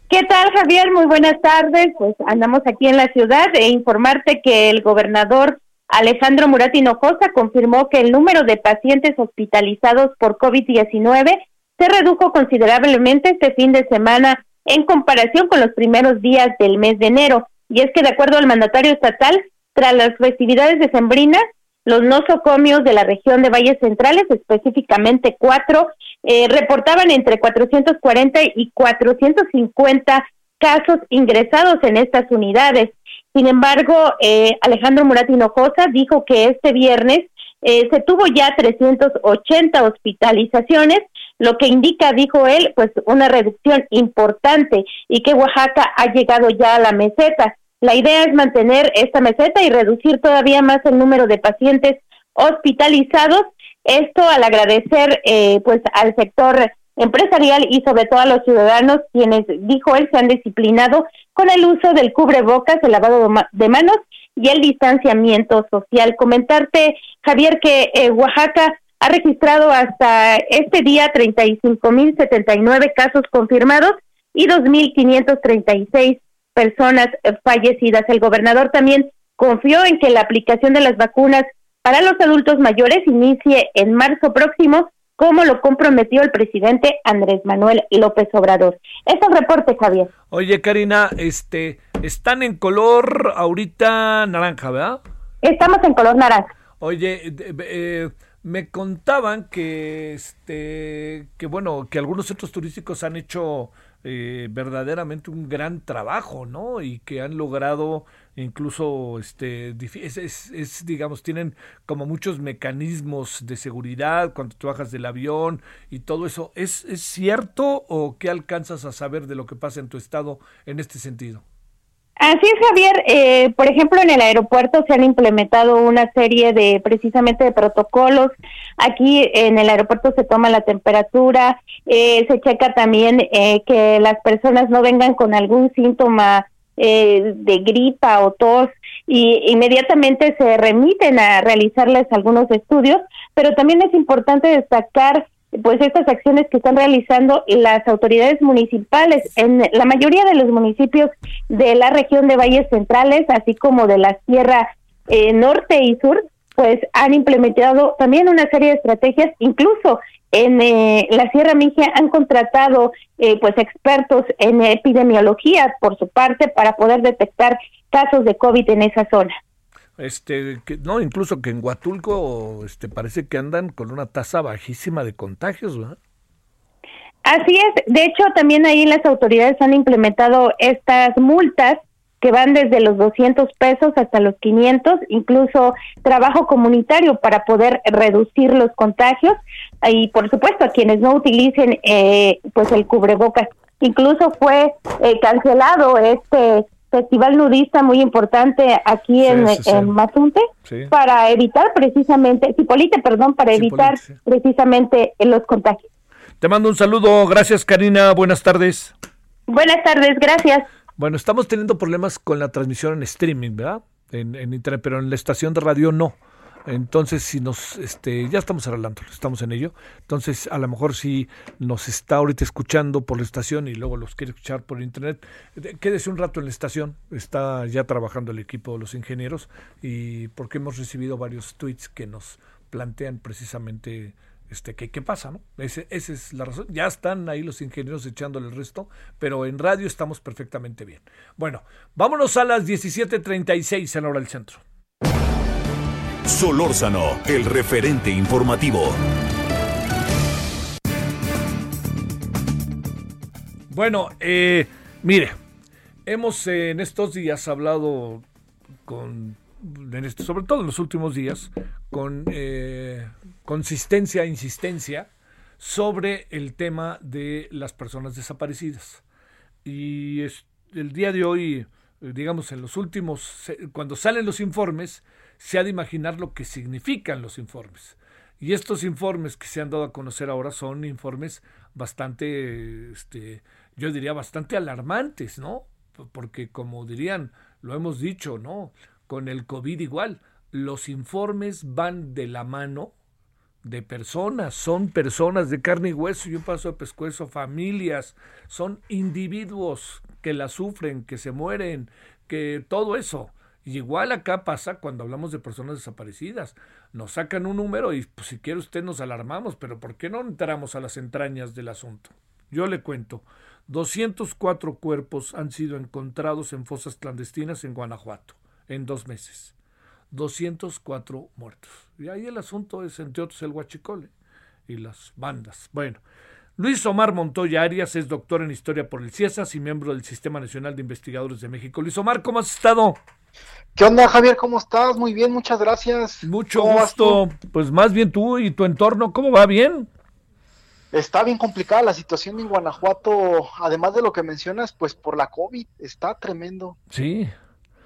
¿Qué tal, Javier? Muy buenas tardes. Pues andamos aquí en la ciudad e informarte que el gobernador Alejandro Murat Hinojosa confirmó que el número de pacientes hospitalizados por COVID-19 se redujo considerablemente este fin de semana en comparación con los primeros días del mes de enero. Y es que, de acuerdo al mandatario estatal, tras las festividades decembrinas, los nosocomios de la región de Valles Centrales, específicamente cuatro, eh, reportaban entre 440 y 450 casos ingresados en estas unidades. Sin embargo, eh, Alejandro Murat Hinojosa dijo que este viernes eh, se tuvo ya 380 hospitalizaciones, lo que indica, dijo él, pues una reducción importante y que Oaxaca ha llegado ya a la meseta. La idea es mantener esta meseta y reducir todavía más el número de pacientes hospitalizados. Esto al agradecer eh, pues al sector empresarial y sobre todo a los ciudadanos quienes, dijo él, se han disciplinado con el uso del cubrebocas, el lavado de manos y el distanciamiento social. Comentarte, Javier, que eh, Oaxaca ha registrado hasta este día 35.079 casos confirmados y 2.536 personas fallecidas. El gobernador también confió en que la aplicación de las vacunas para los adultos mayores inicie en marzo próximo, como lo comprometió el presidente Andrés Manuel López Obrador. Es el reporte, Javier. Oye, Karina, este, están en color ahorita naranja, ¿verdad? Estamos en color naranja. Oye, eh, me contaban que, este, que bueno, que algunos centros turísticos han hecho eh, verdaderamente un gran trabajo, ¿no? Y que han logrado incluso, este, es, digamos, tienen como muchos mecanismos de seguridad cuando tú bajas del avión y todo eso. ¿Es, ¿Es cierto o qué alcanzas a saber de lo que pasa en tu estado en este sentido? Así es, Javier. Eh, por ejemplo, en el aeropuerto se han implementado una serie de precisamente de protocolos. Aquí en el aeropuerto se toma la temperatura, eh, se checa también eh, que las personas no vengan con algún síntoma de gripa o tos y inmediatamente se remiten a realizarles algunos estudios, pero también es importante destacar pues estas acciones que están realizando las autoridades municipales. En la mayoría de los municipios de la región de Valles Centrales, así como de la Sierra eh, Norte y Sur, pues han implementado también una serie de estrategias, incluso en eh, la Sierra Migia han contratado eh, pues expertos en epidemiología por su parte para poder detectar casos de COVID en esa zona. Este que, no incluso que en Huatulco este parece que andan con una tasa bajísima de contagios ¿verdad? así es. De hecho también ahí las autoridades han implementado estas multas que van desde los 200 pesos hasta los 500 incluso trabajo comunitario para poder reducir los contagios y por supuesto a quienes no utilicen eh, pues el cubrebocas. Incluso fue eh, cancelado este festival nudista muy importante aquí en, Mazunte para evitar precisamente, Cipolite, perdón, para evitar precisamente los contagios. Te mando un saludo, gracias Karina, buenas tardes. Buenas tardes, gracias. Bueno, estamos teniendo problemas con la transmisión en streaming, ¿verdad? En, en internet, pero en la estación de radio no. Entonces, si nos, este, ya estamos arreglando, estamos en ello. Entonces, a lo mejor si nos está ahorita escuchando por la estación y luego los quiere escuchar por internet, quédese un rato en la estación. Está ya trabajando el equipo de los ingenieros y porque hemos recibido varios tweets que nos plantean precisamente este qué, qué pasa, ¿no? Ese, esa es la razón. Ya están ahí los ingenieros echándole el resto, pero en radio estamos perfectamente bien. Bueno, vámonos a las 17:36 en hora del centro. Solórzano, el referente informativo. Bueno, eh, mire, hemos eh, en estos días hablado con, este, sobre todo en los últimos días, con eh, consistencia e insistencia sobre el tema de las personas desaparecidas. y el día de hoy, digamos, en los últimos, cuando salen los informes, se ha de imaginar lo que significan los informes. Y estos informes que se han dado a conocer ahora son informes bastante, este, yo diría, bastante alarmantes, ¿no? Porque como dirían, lo hemos dicho, ¿no? Con el COVID igual, los informes van de la mano de personas, son personas de carne y hueso y un paso de pescuezo, familias, son individuos que la sufren, que se mueren, que todo eso. Y igual acá pasa cuando hablamos de personas desaparecidas. Nos sacan un número y pues, si quiere usted nos alarmamos, pero ¿por qué no entramos a las entrañas del asunto? Yo le cuento, 204 cuerpos han sido encontrados en fosas clandestinas en Guanajuato en dos meses. 204 muertos. Y ahí el asunto es, entre otros, el huachicole y las bandas. Bueno, Luis Omar Montoya Arias es doctor en Historia por el CIESAS y miembro del Sistema Nacional de Investigadores de México. Luis Omar, ¿cómo has estado? ¿Qué onda, Javier? ¿Cómo estás? Muy bien, muchas gracias. Mucho ¿Cómo vas gusto. Pues más bien tú y tu entorno, ¿cómo va? ¿Bien? Está bien complicada la situación en Guanajuato, además de lo que mencionas, pues por la COVID, está tremendo. Sí.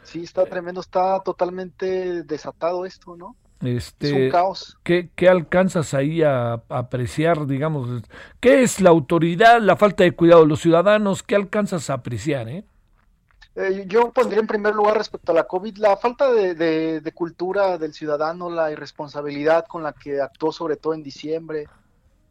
Sí, está tremendo, está totalmente desatado esto, ¿no? Este, Es un caos. ¿qué, qué alcanzas ahí a, a apreciar, digamos? ¿Qué es la autoridad, la falta de cuidado de los ciudadanos? ¿Qué alcanzas a apreciar, eh? Eh, yo pondría en primer lugar respecto a la COVID la falta de, de- de cultura del ciudadano, la irresponsabilidad con la que actuó sobre todo en diciembre.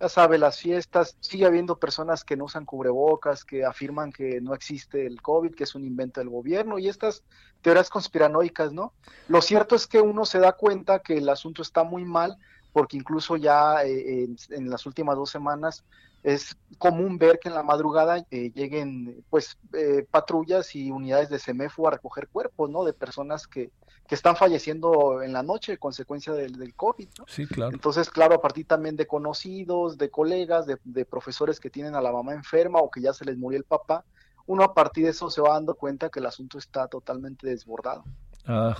Ya sabe, las fiestas, sigue habiendo personas que no usan cubrebocas, que afirman que no existe el COVID, que es un invento del gobierno y estas teorías conspiranoicas, ¿no? Lo cierto es que uno se da cuenta que el asunto está muy mal porque incluso ya eh, en, en las últimas dos semanas es común ver que en la madrugada eh, lleguen pues eh, patrullas y unidades de CEMEFO a recoger cuerpos, ¿no? De personas que, que están falleciendo en la noche, consecuencia del, del COVID, ¿no? Sí, claro. Entonces, claro, a partir también de conocidos, de colegas, de, de profesores que tienen a la mamá enferma o que ya se les murió el papá, uno a partir de eso se va dando cuenta que el asunto está totalmente desbordado. Ah.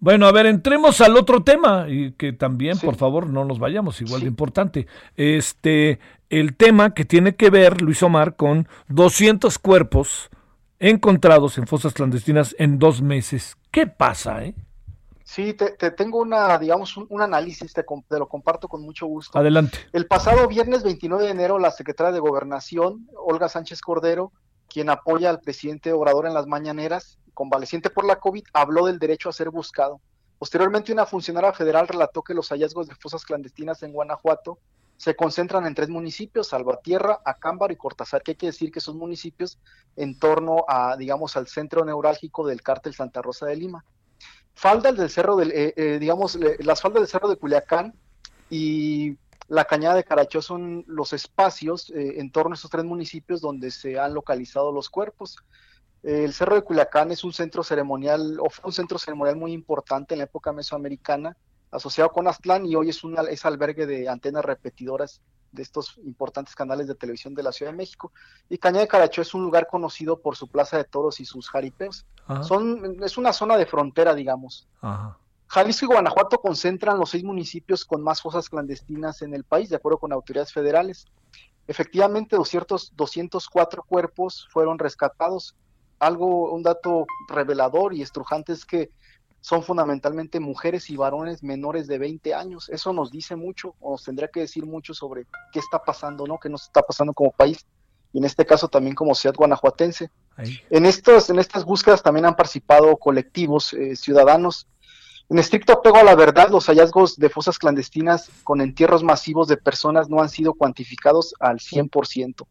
Bueno, a ver, entremos al otro tema y que también, por favor, no nos vayamos, igual de importante. Este, el tema que tiene que ver, Luis Omar, con 200 cuerpos encontrados en fosas clandestinas en dos meses. ¿Qué pasa, eh? Sí, te, te tengo una, digamos, un, un análisis, te, te lo comparto con mucho gusto. Adelante. El pasado viernes 29 de enero, la secretaria de Gobernación, Olga Sánchez Cordero, quien apoya al presidente Obrador en las mañaneras, convaleciente por la COVID, habló del derecho a ser buscado. Posteriormente, una funcionaria federal relató que los hallazgos de fosas clandestinas en Guanajuato se concentran en tres municipios, Salvatierra, Acámbaro y Cortázar, que hay que decir que son municipios en torno a, digamos, al centro neurálgico del cártel Santa Rosa de Lima. Faldas del cerro del, eh, eh, digamos, las faldas del cerro de Culiacán y la cañada de Carachó son los espacios eh, en torno a estos tres municipios donde se han localizado los cuerpos. Eh, el Cerro de Culiacán es un centro ceremonial, o fue un centro ceremonial muy importante en la época mesoamericana, asociado con Aztlán, y hoy es, una, es albergue de antenas repetidoras de estos importantes canales de televisión de la Ciudad de México. Y Cañada de Carachó es un lugar conocido por su plaza de toros y sus jaripeos. Ajá. Son, es una zona de frontera, digamos. Ajá. Jalisco y Guanajuato concentran los seis municipios con más fosas clandestinas en el país, de acuerdo con autoridades federales. Efectivamente, 200, 204 cuerpos fueron rescatados. Algo, un dato revelador y estrujante es que son fundamentalmente mujeres y varones menores de 20 años. Eso nos dice mucho, o nos tendría que decir mucho sobre qué está pasando, ¿no? ¿Qué nos está pasando como país? Y en este caso también como ciudad guanajuatense. Ahí. En estas, en estas búsquedas también han participado colectivos eh, ciudadanos. En estricto apego a la verdad, los hallazgos de fosas clandestinas con entierros masivos de personas no han sido cuantificados al 100%.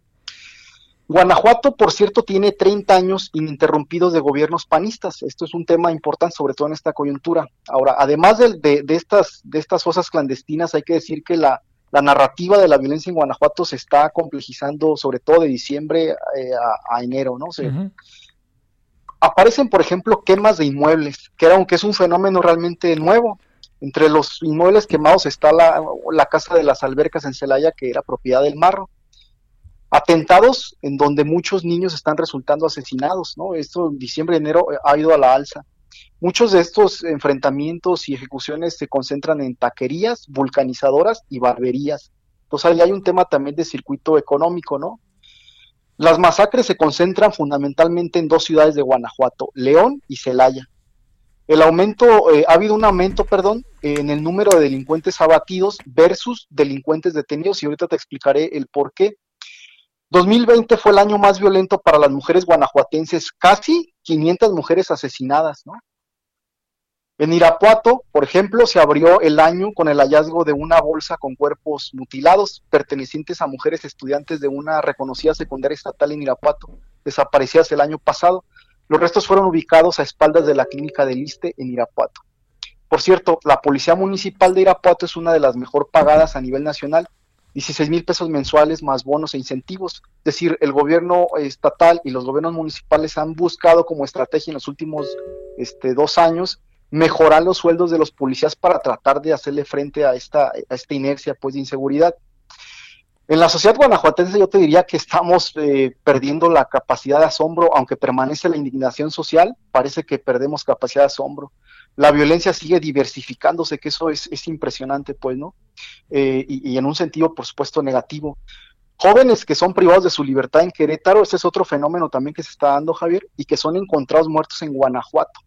Guanajuato, por cierto, tiene 30 años ininterrumpidos de gobiernos panistas. Esto es un tema importante, sobre todo en esta coyuntura. Ahora, además de, de- de estas, de estas fosas clandestinas, hay que decir que la, la narrativa de la violencia en Guanajuato se está complejizando, sobre todo de diciembre eh, a, a enero, ¿no? Se-. Aparecen, por ejemplo, quemas de inmuebles, que aunque es un fenómeno realmente nuevo. Entre los inmuebles quemados está la, la casa de las albercas en Celaya, que era propiedad del Marro. Atentados en donde muchos niños están resultando asesinados, ¿no? Esto en diciembre, enero eh, ha ido a la alza. Muchos de estos enfrentamientos y ejecuciones se concentran en taquerías, vulcanizadoras y barberías. Entonces ahí hay un tema también de circuito económico, ¿no? Las masacres se concentran fundamentalmente en dos ciudades de Guanajuato, León y Celaya. El aumento, eh, ha habido un aumento, perdón, en el número de delincuentes abatidos versus delincuentes detenidos y ahorita te explicaré el por qué. 2020 fue el año más violento para las mujeres guanajuatenses, casi 500 mujeres asesinadas, ¿no? En Irapuato, por ejemplo, se abrió el año con el hallazgo de una bolsa con cuerpos mutilados pertenecientes a mujeres estudiantes de una reconocida secundaria estatal en Irapuato, desaparecidas el año pasado. Los restos fueron ubicados a espaldas de la clínica del Liste en Irapuato. Por cierto, la Policía Municipal de Irapuato es una de las mejor pagadas a nivel nacional, 16 mil pesos mensuales más bonos e incentivos. Es decir, el gobierno estatal y los gobiernos municipales han buscado como estrategia en los últimos este, dos años mejorar los sueldos de los policías para tratar de hacerle frente a esta, a esta inercia pues, de inseguridad. En la sociedad guanajuatense yo te diría que estamos eh, perdiendo la capacidad de asombro, aunque permanece la indignación social, parece que perdemos capacidad de asombro. La violencia sigue diversificándose, que eso es, es impresionante, pues, ¿no? Eh, y, en un sentido, por supuesto, negativo. Jóvenes que son privados de su libertad en Querétaro, ese es otro fenómeno también que se está dando, Javier, y que son encontrados muertos en Guanajuato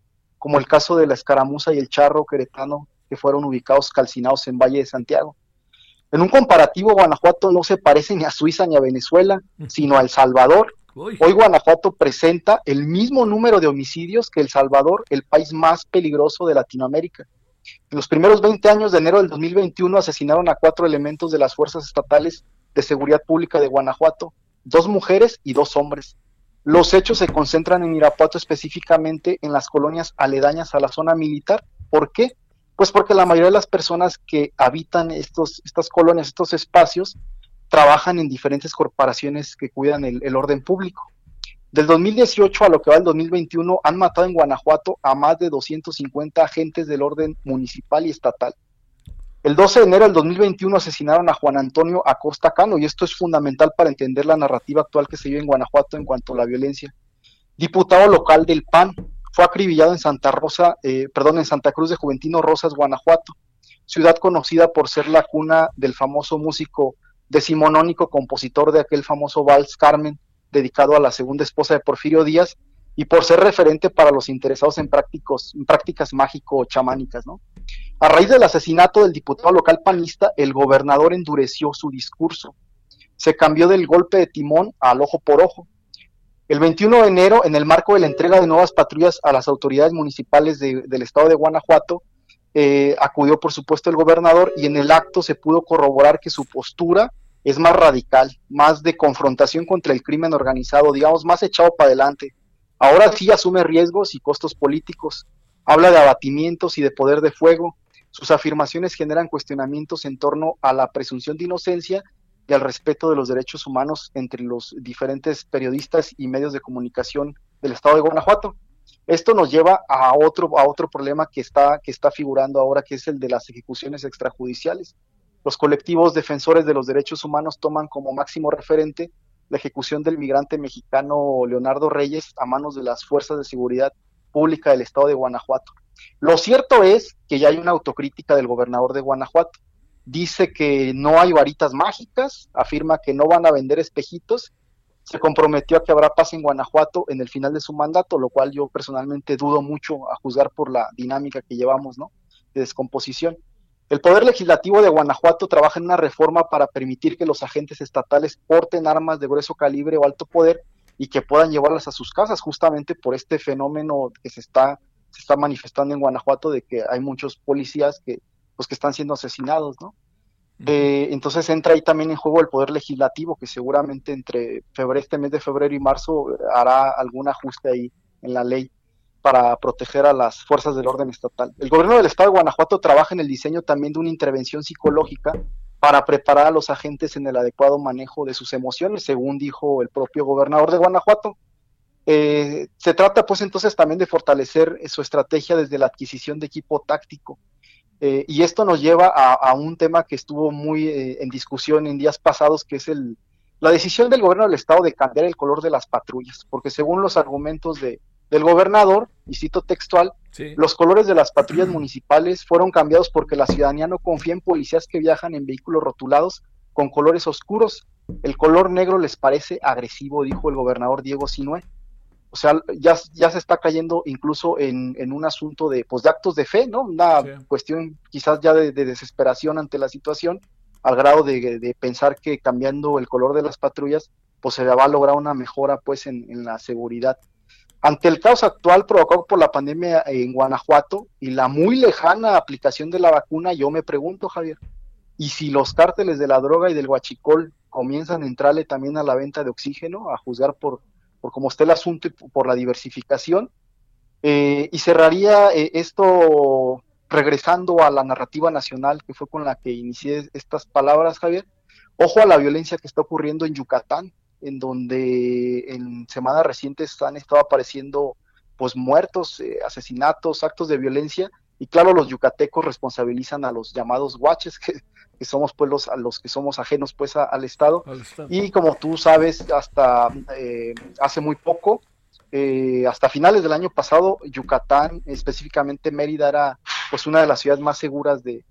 como el caso de la escaramuza y el charro queretano que fueron ubicados calcinados en Valle de Santiago. En un comparativo, Guanajuato no se parece ni a Suiza ni a Venezuela, sino a El Salvador. Hoy Guanajuato presenta el mismo número de homicidios que El Salvador, el país más peligroso de Latinoamérica. En los primeros 20 años de enero del 2021 asesinaron a cuatro elementos de las fuerzas estatales de seguridad pública de Guanajuato, dos mujeres y dos hombres. Los hechos se concentran en Irapuato específicamente en las colonias aledañas a la zona militar. ¿Por qué? Pues porque la mayoría de las personas que habitan estos, estas colonias, estos espacios, trabajan en diferentes corporaciones que cuidan el, el orden público. Del 2018 a lo que va el 2021 han matado en Guanajuato a más de 250 agentes del orden municipal y estatal. El 12 de enero del 2021 asesinaron a Juan Antonio Acosta Cano y esto es fundamental para entender la narrativa actual que se vive en Guanajuato en cuanto a la violencia. Diputado local del PAN, fue acribillado en Santa Rosa, eh, perdón, en Santa Cruz de Juventino Rosas, Guanajuato, ciudad conocida por ser la cuna del famoso músico decimonónico compositor de aquel famoso vals Carmen, dedicado a la segunda esposa de Porfirio Díaz, y por ser referente para los interesados en, prácticos, en prácticas mágico-chamánicas, ¿no? A raíz del asesinato del diputado local panista, el gobernador endureció su discurso. Se cambió del golpe de timón al ojo por ojo. El 21 de enero, en el marco de la entrega de nuevas patrullas a las autoridades municipales de- del estado de Guanajuato, eh, acudió por supuesto el gobernador y en el acto se pudo corroborar que su postura es más radical, más de confrontación contra el crimen organizado, digamos, más echado para adelante. Ahora sí asume riesgos y costos políticos, habla de abatimientos y de poder de fuego. Sus afirmaciones generan cuestionamientos en torno a la presunción de inocencia y al respeto de los derechos humanos entre los diferentes periodistas y medios de comunicación del estado de Guanajuato. Esto nos lleva a otro, a otro problema que está, que está figurando ahora, que es el de las ejecuciones extrajudiciales. Los colectivos defensores de los derechos humanos toman como máximo referente la ejecución del migrante mexicano Leonardo Reyes a manos de las fuerzas de seguridad pública del estado de Guanajuato. Lo cierto es que ya hay una autocrítica del gobernador de Guanajuato. Dice que no hay varitas mágicas, afirma que no van a vender espejitos, se comprometió a que habrá paz en Guanajuato en el final de su mandato, lo cual yo personalmente dudo mucho a juzgar por la dinámica que llevamos, ¿no? De descomposición. El Poder Legislativo de Guanajuato trabaja en una reforma para permitir que los agentes estatales porten armas de grueso calibre o alto poder y que puedan llevarlas a sus casas, justamente por este fenómeno que se está, se está manifestando en Guanajuato de que hay muchos policías que, pues, que están siendo asesinados, ¿no? Eh, entonces entra ahí también en juego el poder legislativo, que seguramente entre febrero, este mes de febrero y marzo hará algún ajuste ahí en la ley para proteger a las fuerzas del orden estatal. El gobierno del estado de Guanajuato trabaja en el diseño también de una intervención psicológica para preparar a los agentes en el adecuado manejo de sus emociones, según dijo el propio gobernador de Guanajuato. Eh, se trata pues entonces también de fortalecer eh, su estrategia desde la adquisición de equipo táctico. Eh, y esto nos lleva a, un tema que estuvo muy en discusión en días pasados, que es el, la decisión del gobierno del estado de cambiar el color de las patrullas, porque según los argumentos de, del gobernador, y cito textual, Sí. los colores de las patrullas municipales fueron cambiados porque la ciudadanía no confía en policías que viajan en vehículos rotulados con colores oscuros. El color negro les parece agresivo, dijo el gobernador Diego Sinué. O sea, ya, ya se está cayendo incluso en, en un asunto de, pues, de actos de fe, ¿no? Una cuestión quizás ya de, de desesperación ante la situación, al grado de, de pensar que cambiando el color de las patrullas, pues se va a lograr una mejora pues en, en la seguridad. Ante el caos actual provocado por la pandemia en Guanajuato y la muy lejana aplicación de la vacuna, yo me pregunto, Javier, ¿y si los cárteles de la droga y del huachicol comienzan a entrarle también a la venta de oxígeno, a juzgar por, por cómo está el asunto y por la diversificación? Eh, y cerraría eh, esto regresando a la narrativa nacional, que fue con la que inicié estas palabras, Javier. Ojo a la violencia que está ocurriendo en Yucatán en donde en semanas recientes han estado apareciendo pues muertos, eh, asesinatos, actos de violencia, y claro, los yucatecos responsabilizan a los llamados guaches, que, que somos pues los, a los que somos ajenos pues a- al Estado. Y como tú sabes, hasta eh, hace muy poco, eh, hasta finales del año pasado, Yucatán, específicamente Mérida, era pues una de las ciudades más seguras de,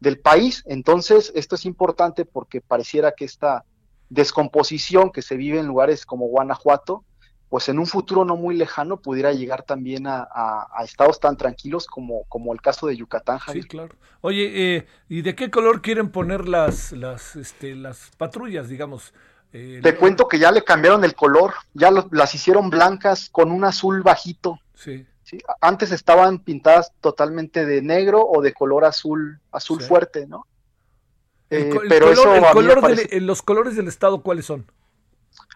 del país. Entonces, esto es importante porque pareciera que esta descomposición que se vive en lugares como Guanajuato, pues en un futuro no muy lejano pudiera llegar también a, a- a estados tan tranquilos como, como el caso de Yucatán, Javier. Sí, claro. Oye, eh, ¿y de qué color quieren poner las, las, este, las patrullas, digamos? Eh, Te cuento que ya le cambiaron el color, ya lo- las hicieron blancas con un azul bajito. Sí. ¿sí? Antes estaban pintadas totalmente de negro o de color azul, azul Sí. fuerte, ¿no? El, Eh, el pero color, eso el color parece- eh, los colores del estado, ¿cuáles son?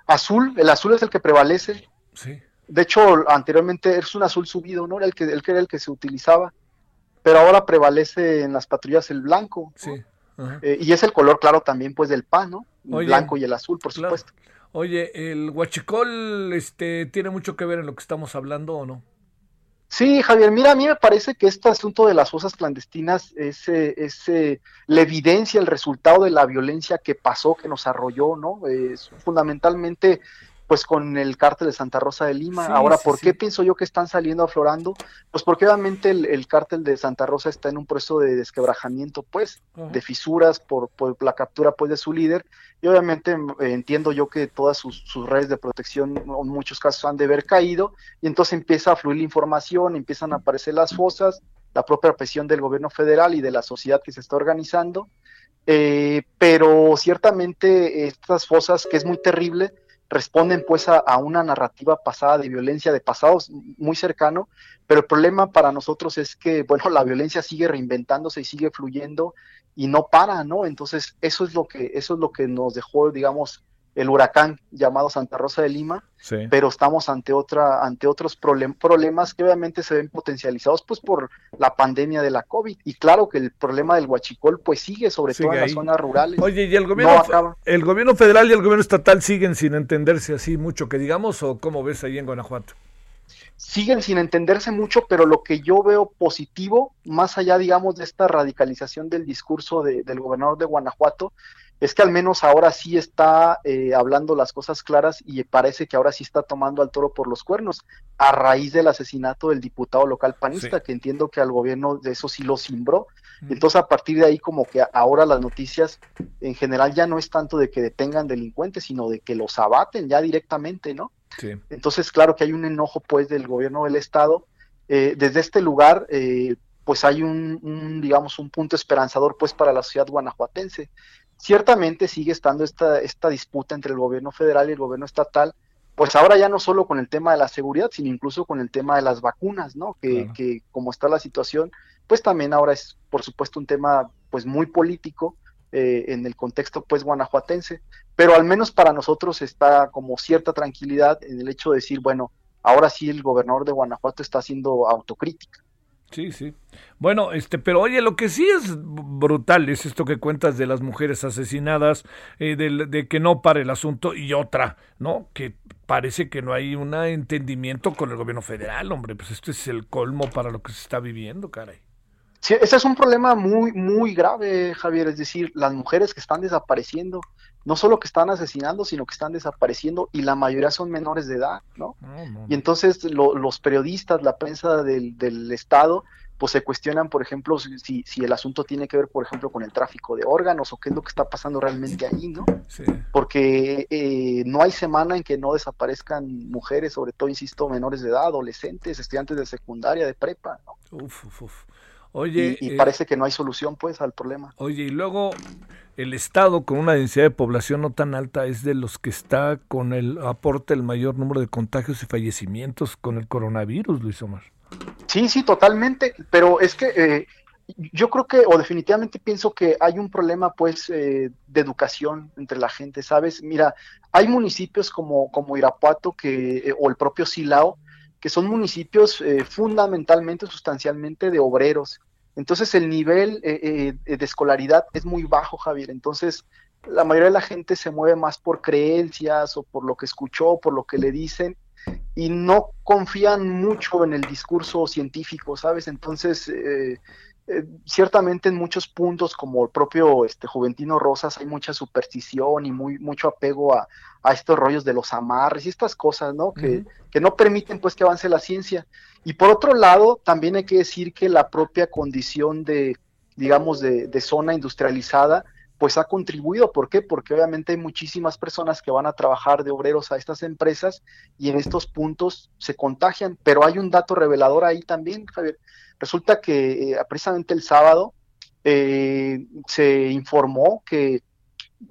azul, el azul es el que prevalece. Sí. De hecho, anteriormente es un azul subido, ¿no? Era el que, el que era el que se utilizaba. Pero ahora prevalece en las patrullas el blanco. Sí. Ajá. Eh, y es el color claro también, pues, del pan, ¿no? El Oye, blanco y el azul, por claro. supuesto. Oye, ¿el huachicol este, tiene mucho que ver en lo que estamos hablando o no? Sí, Javier, mira, a mí me parece que este asunto de las fosas clandestinas es, eh, es, eh, la evidencia, el resultado de la violencia que pasó, que nos arrolló, ¿no? Es fundamentalmente, pues con el cártel de Santa Rosa de Lima. Sí, Ahora, sí, ¿por sí. qué pienso yo que están saliendo aflorando? Pues porque obviamente el, el cártel de Santa Rosa está en un proceso de desquebrajamiento, pues, Ajá. de fisuras por, por la captura, pues, de su líder. Y obviamente eh, entiendo yo que todas sus, sus redes de protección en muchos casos han de haber caído y entonces empieza a fluir la información, empiezan a aparecer las fosas, la propia presión del gobierno federal y de la sociedad que se está organizando. Eh, pero ciertamente estas fosas, que es muy terrible, responden pues a, una narrativa pasada de violencia, de pasados muy cercano, pero el problema para nosotros es que, bueno, la violencia sigue reinventándose y sigue fluyendo y no para, ¿no? Entonces, eso es lo que, eso es lo que nos dejó, digamos, el huracán llamado Santa Rosa de Lima, Sí. pero estamos ante otra, ante otros problem- problemas que obviamente se ven potencializados pues por la pandemia de la COVID. Y claro que el problema del huachicol pues sigue, sobre Sigue todo en ahí. las zonas rurales. Oye, ¿y el gobierno, No acaba. el gobierno federal y el gobierno estatal siguen sin entenderse así mucho que digamos o cómo ves ahí en Guanajuato? siguen sin entenderse mucho, pero lo que yo veo positivo, más allá, digamos, de esta radicalización del discurso de- del gobernador de Guanajuato, es que al menos ahora sí está eh, hablando las cosas claras y parece que ahora sí está tomando al toro por los cuernos, a raíz del asesinato del diputado local panista, que entiendo que al gobierno de eso sí lo cimbró. Entonces, a partir de ahí, como que ahora las noticias en general ya no es tanto de que detengan delincuentes, sino de que los abaten ya directamente, ¿no? Sí. Entonces, claro que hay un enojo pues del gobierno del estado. Eh, desde este lugar, eh, pues hay un, un, digamos, un punto esperanzador pues para la sociedad guanajuatense. Ciertamente sigue estando esta, esta disputa entre el gobierno federal y el gobierno estatal, pues ahora ya no solo con el tema de la seguridad, sino incluso con el tema de las vacunas, ¿no? Que, Claro. que como está la situación, pues también ahora es, por supuesto, un tema pues muy político eh, en el contexto pues guanajuatense, pero al menos para nosotros está como cierta tranquilidad en el hecho de decir, bueno, ahora sí el gobernador de Guanajuato está haciendo autocrítica. Sí, sí. Bueno, este, pero oye, lo que sí es brutal es esto que cuentas de las mujeres asesinadas, eh, del- de, que no para el asunto y otra, ¿no? Que parece que no hay un entendimiento con el gobierno federal, hombre. Pues esto es el colmo para lo que se está viviendo, caray. Sí, ese es un problema muy, muy grave, Javier, es decir, las mujeres que están desapareciendo, no solo que están asesinando, sino que están desapareciendo y la mayoría son menores de edad, ¿no? Y entonces lo- los periodistas, la prensa del, del Estado, pues se cuestionan, por ejemplo, si, si el asunto tiene que ver, por ejemplo, con el tráfico de órganos o qué es lo que está pasando realmente ahí, ¿no? Sí. Porque eh, no hay semana en que no desaparezcan mujeres, sobre todo, insisto, menores de edad, adolescentes, estudiantes de secundaria, de prepa, ¿no? Uf, uf, uf. Oye, y, y eh, parece que no hay solución, pues, al problema. Oye, y luego el estado con una densidad de población no tan alta es de los que está con el aporte el mayor número de contagios y fallecimientos con el coronavirus, Luis Omar. Sí, sí, totalmente, pero es que eh, yo creo que, o definitivamente pienso que hay un problema, pues, eh, de educación entre la gente, ¿sabes? Mira, hay municipios como, como Irapuato que, eh, o el propio Silao, que son municipios eh, fundamentalmente, sustancialmente de obreros. Entonces el nivel eh, eh, de escolaridad es muy bajo, Javier. Entonces la mayoría de la gente se mueve más por creencias o por lo que escuchó, por lo que le dicen, y no confían mucho en el discurso científico, ¿sabes? Entonces, eh, ciertamente en muchos puntos, como el propio este, Juventino Rosas, hay mucha superstición y muy, mucho apego a, a estos rollos de los amarres y estas cosas, ¿no? Que, que no permiten pues que avance la ciencia. Y por otro lado, también hay que decir que la propia condición de, digamos, de, de zona industrializada, pues ha contribuido. ¿Por qué? Porque obviamente hay muchísimas personas que van a trabajar de obreros a estas empresas y en estos puntos se contagian. Pero hay un dato revelador ahí también, Javier. Resulta que eh, precisamente el sábado eh, se informó que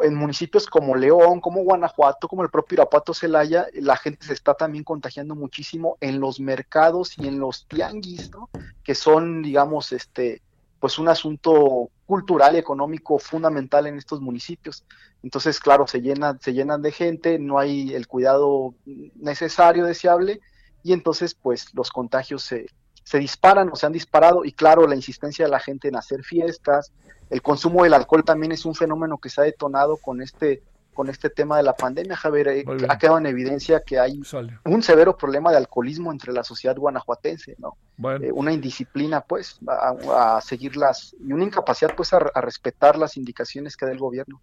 en municipios como León, como Guanajuato, como el propio Irapuato Celaya, la gente se está también contagiando muchísimo en los mercados y en los tianguis, ¿no? Que son, digamos, este, pues un asunto cultural y económico fundamental en estos municipios. Entonces, claro, se llenan, se llenan de gente, no hay el cuidado necesario, deseable, y entonces, pues, los contagios se, se disparan o se han disparado, y claro, la insistencia de la gente en hacer fiestas, el consumo del alcohol también es un fenómeno que se ha detonado con este con este tema de la pandemia, Javier, eh, ha quedado en evidencia que hay Sale. un severo problema de alcoholismo entre la sociedad guanajuatense, ¿no? Bueno. Eh, una indisciplina, pues, a, a seguir las, y una incapacidad, pues, a, a respetar las indicaciones que da el gobierno.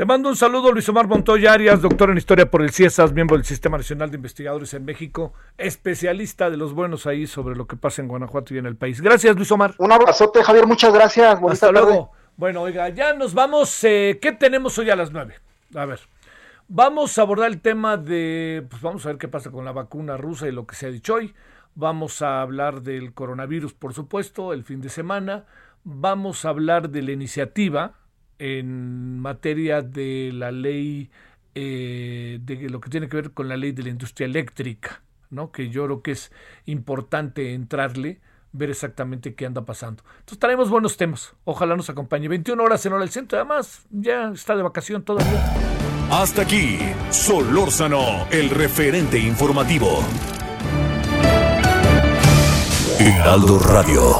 Te mando un saludo, Luis Omar Montoya Arias, doctor en Historia por el CIESAS, miembro del Sistema Nacional de Investigadores en México, especialista de los buenos ahí sobre lo que pasa en Guanajuato y en el país. Gracias, Luis Omar. Un abrazote, Javier, muchas gracias. Bonita Hasta tarde. luego. Bueno, oiga, ya nos vamos. eh, ¿Qué tenemos hoy a las nueve? A ver, vamos a abordar el tema de, pues vamos a ver qué pasa con la vacuna rusa y lo que se ha dicho hoy. Vamos a hablar del coronavirus, por supuesto, el fin de semana. Vamos a hablar de la iniciativa en materia de la ley, eh, de lo que tiene que ver con la ley de la industria eléctrica, ¿no? Que yo creo que es importante entrarle ver exactamente qué anda pasando. Entonces traemos buenos temas. Ojalá nos acompañe. 21 horas en hora del centro. Además, ya está de vacación todavía. Hasta aquí, Solórzano, el referente informativo. Heraldo Radio.